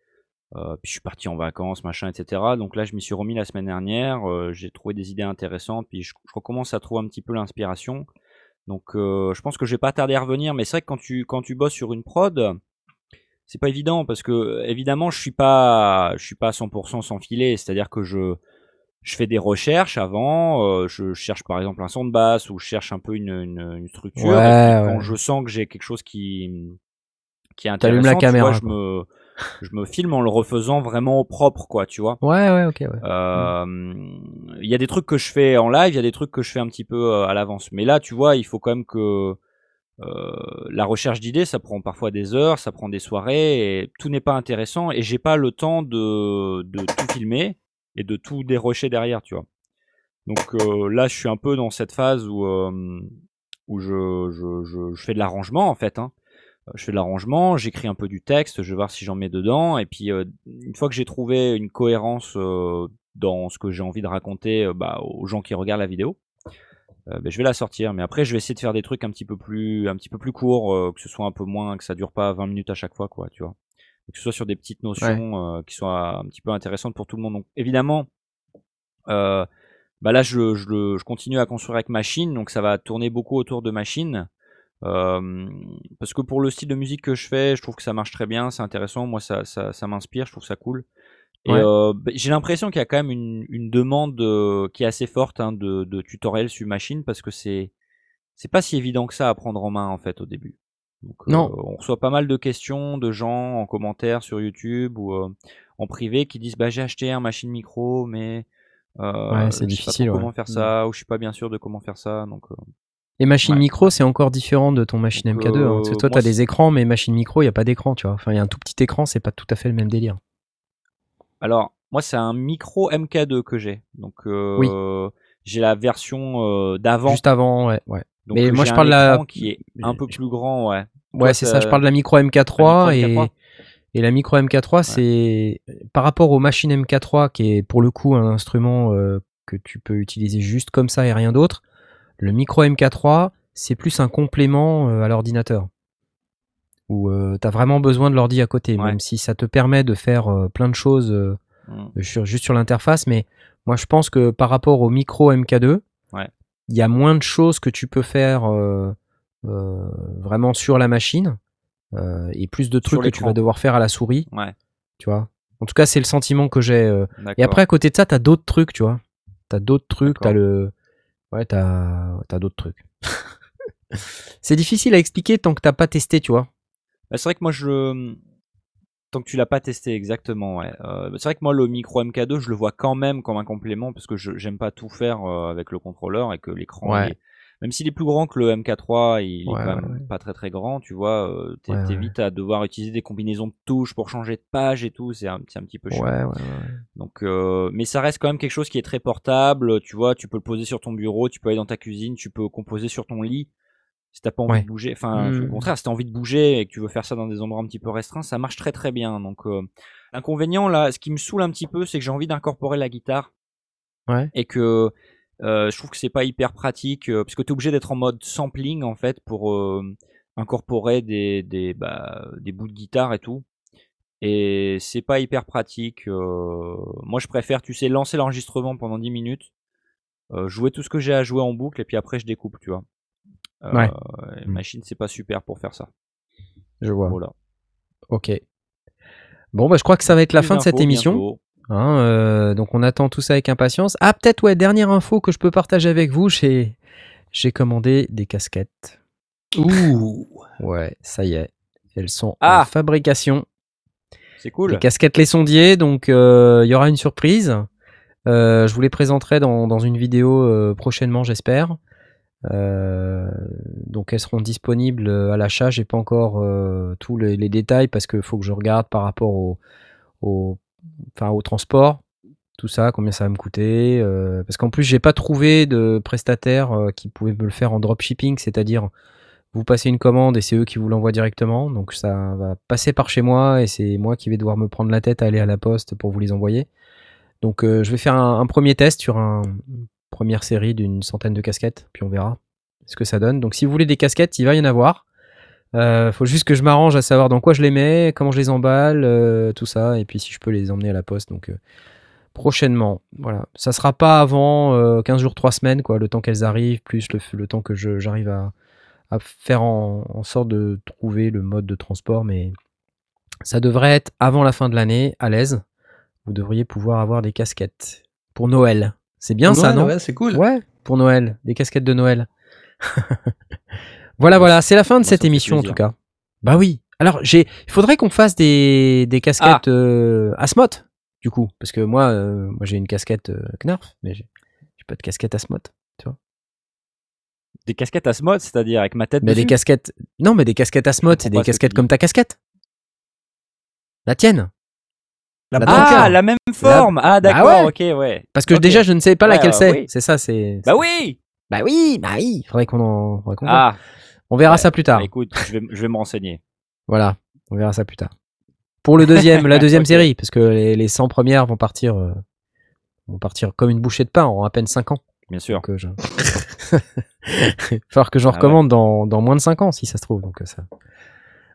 Puis je suis parti en vacances, machin, etc. Donc là, je m'y suis remis la semaine dernière. j'ai trouvé des idées intéressantes, puis je, recommence à trouver un petit peu l'inspiration. Donc je pense que je vais pas tarder à revenir. Mais c'est vrai que quand tu quand tu bosses sur une prod, c'est pas évident parce que évidemment, je suis pas je suis pas à 100% sans filet. C'est-à-dire que je je fais des recherches avant. euh, je cherche par exemple un son de basse ou je cherche un peu une, une, une structure. Ouais, et puis, quand je sens que j'ai quelque chose qui qui est intéressant, la tu caméra, vois, je me je me filme en le refaisant vraiment au propre, quoi, tu vois. Ouais, ouais, ok, ouais. Euh, Il y a des trucs que je fais en live, il y a des trucs que je fais un petit peu euh, à l'avance. Mais là, tu vois, il faut quand même que euh, la recherche d'idées, ça prend parfois des heures, ça prend des soirées, et tout n'est pas intéressant. Et j'ai pas le temps de, de tout filmer et de tout dérocher derrière, tu vois. Donc euh, là, je suis un peu dans cette phase où euh, où je, je, je, fais de l'arrangement en fait. Hein. Je fais de l'arrangement, j'écris un peu du texte, je vais voir si j'en mets dedans, et puis euh, une fois que j'ai trouvé une cohérence euh, dans ce que j'ai envie de raconter bah, aux gens qui regardent la vidéo, euh, ben, je vais la sortir. Mais après, je vais essayer de faire des trucs un petit peu plus, un petit peu plus courts, euh, que ce soit un peu moins, que ça dure pas 20 minutes à chaque fois, quoi, tu vois. Et que ce soit sur des petites notions euh, qui soient un petit peu intéressantes pour tout le monde. Donc évidemment, bah là, je, je, continue à construire avec machine, donc ça va tourner beaucoup autour de machine. Parce que pour le style de musique que je fais, je trouve que ça marche très bien, c'est intéressant. Moi, ça, ça, ça m'inspire, je trouve ça cool. Et Ouais. euh, bah, j'ai l'impression qu'il y a quand même une, une demande euh, qui est assez forte hein, de, de tutoriels sur machine parce que c'est c'est pas si évident que ça à prendre en main en fait au début. Donc, euh, Non. on reçoit pas mal de questions de gens en commentaire sur YouTube ou euh, en privé qui disent bah j'ai acheté un machine micro mais euh, Ouais, c'est pas difficile, ouais. comment faire ça ou je suis pas bien sûr de comment faire ça donc Et machine Ouais. micro, c'est encore différent de ton machine Donc, MK2. hein, parce que toi, t'as c'est- des écrans, mais machine micro, il n'y a pas d'écran, tu vois. Enfin, il y a un tout petit écran, c'est pas tout à fait le même délire. Alors, moi, c'est un micro MK2 que j'ai. Donc, euh, j'ai la version euh, d'avant. Juste avant, ouais. ouais. Donc, mais moi, je parle de la- qui est un peu plus grand, ouais. Ouais, c'est ça. Je parle de la micro MK3 la et, micro MK3. et la micro MK3, c'est par rapport aux machines MK3, qui est pour le coup un instrument euh, que tu peux utiliser juste comme ça et rien d'autre. Le micro MK3, c'est plus un complément euh, à l'ordinateur. Où tu as vraiment besoin de l'ordi à côté, Ouais. même si ça te permet de faire euh, plein de choses euh, Mm. sur- juste sur l'interface. Mais moi, je pense que par rapport au micro MK2, Ouais. il y a moins de choses que tu peux faire euh, euh, vraiment sur la machine euh, et plus de trucs que tu vas devoir faire à la souris, Ouais, tu vois. En tout cas, c'est le sentiment que j'ai. euh. Et après, à côté de ça, t'as d'autres trucs, tu vois. T'as d'autres trucs, D'accord. t'as le. Ouais, t'as t'as d'autres trucs. c'est difficile à expliquer tant que t'as pas testé, tu vois. Bah, c'est vrai que moi, je. Tant que tu l'as pas testé exactement, ouais. Euh, c'est vrai que moi, le micro MK2, je le vois quand même comme un complément parce que je j'aime pas tout faire euh, avec le contrôleur et que l'écran Ouais. est même s'il est plus grand que le MK3, il Ouais, est quand ouais, même pas très très grand, tu vois. euh, t'es vite à devoir utiliser des combinaisons de touches pour changer de page et tout. C'est un, c'est un petit peu chiant. Donc, euh, mais ça reste quand même quelque chose qui est très portable. Tu vois, tu peux le poser sur ton bureau, tu peux aller dans ta cuisine, tu peux composer sur ton lit. Si t'as pas envie Ouais. de bouger, enfin, au contraire, si t'as envie de bouger et que tu veux faire ça dans des endroits un petit peu restreints, ça marche très très bien. Donc, euh, l'inconvénient là, ce qui me saoule un petit peu, c'est que j'ai envie d'incorporer la guitare Ouais. et que euh, je trouve que c'est pas hyper pratique euh, parce que t'es obligé d'être en mode sampling en fait pour incorporer des des bah, des bouts de guitare et tout. Et c'est pas hyper pratique. moi, je préfère, tu sais, lancer l'enregistrement pendant 10 minutes, jouer tout ce que j'ai à jouer en boucle, et puis après, je découpe, tu vois. Euh, Ouais. et Machine, c'est pas super pour faire ça. Je vois. Voilà. Ok. Bon, bah, je crois que ça va être la Plus fin de cette émission. Hein, euh, donc on attend tout ça avec impatience. Ah peut-être ouais, dernière info que je peux partager avec vous, j'ai j'ai commandé des casquettes. Ouh. Ouais, ça y est, elles sont en Ah fabrication. C'est cool. Les casquettes Les Sondiers, donc euh, il y aura une surprise. Euh, je vous les présenterai dans, dans une vidéo euh, prochainement, j'espère. Euh, donc elles seront disponibles euh, à l'achat. J'ai pas encore euh, tous les, détails parce qu'il faut que je regarde par rapport au, transport, tout ça, combien ça va me coûter. parce qu'en plus, j'ai pas trouvé de prestataire qui pouvait me le faire en dropshipping, c'est-à-dire vous passez une commande et c'est eux qui vous l'envoient directement. Donc ça va passer par chez moi et c'est moi qui vais devoir me prendre la tête à aller à la poste pour vous les envoyer. Donc je vais faire un, premier test sur un- première série d'une centaine de casquettes, puis on verra ce que ça donne. Donc si vous voulez des casquettes, il va y en avoir. Euh, faut juste que je m'arrange à savoir dans quoi je les mets, comment je les emballe, euh, tout ça, et puis si je peux les emmener à la poste. Donc euh, prochainement, voilà. Ça sera pas avant euh, 15 jours, 3 semaines, quoi, le temps qu'elles arrivent, plus le, temps que j'arrive à, faire en sorte de trouver le mode de transport, mais ça devrait être avant la fin de l'année, à l'aise. Vous devriez pouvoir avoir des casquettes pour Noël. C'est bien ça, non Ouais, c'est cool. Ouais, pour Noël, des casquettes de Noël. voilà, voilà, c'est la fin de cette émission en tout cas. Bah oui. Alors, j'ai, il faudrait qu'on fasse des, des casquettes euh, Asmot, du coup, parce que moi, euh, moi j'ai une casquette euh, Knarf, mais j'ai pas de casquette Asmot. Des casquettes Asmod, c'est-à-dire avec ma tête Mais dessus? des casquettes, non, mais des casquettes Asmot, c'est des casquettes tu comme ta casquette. La tienne. La. Ah, la même forme. Ah, d'accord, Bah ouais. ok, ouais. Parce que déjà, je ne sais pas laquelle euh, c'est. oui. C'est ça, c'est. Bah oui. Bah oui, bah oui. Faudrait qu'on en. faudrait voit. Ah, On verra ouais. ça plus tard. bah, écoute, je vais, je vais me renseigner. Voilà, on verra ça plus tard. Pour le deuxième, la deuxième série, parce que les, les 100 premières vont partir, euh, vont partir comme une bouchée de pain en à peine 5 ans. Bien sûr. Donc, euh, je... Il va falloir que j'en Ah recommande dans, dans moins de 5 ans, si ça se trouve. Donc, euh, ça...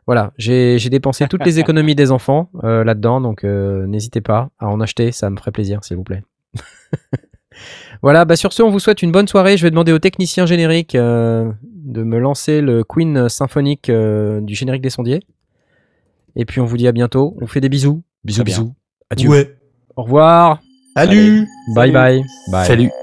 Voilà, j'ai j'ai dépensé toutes les économies des enfants euh, là-dedans, donc euh, n'hésitez pas à en acheter, ça me ferait plaisir, s'il vous plaît. voilà, bah sur ce, on vous souhaite une bonne soirée. Je vais demander au technicien générique euh, de me lancer le Queen symphonique euh, du générique des sondiers. Et puis on vous dit à bientôt. On fait des bisous. Bisous, bisous. Adieu. Ouais. Au revoir. Salut. Bye Salut. bye. Bye. Salut.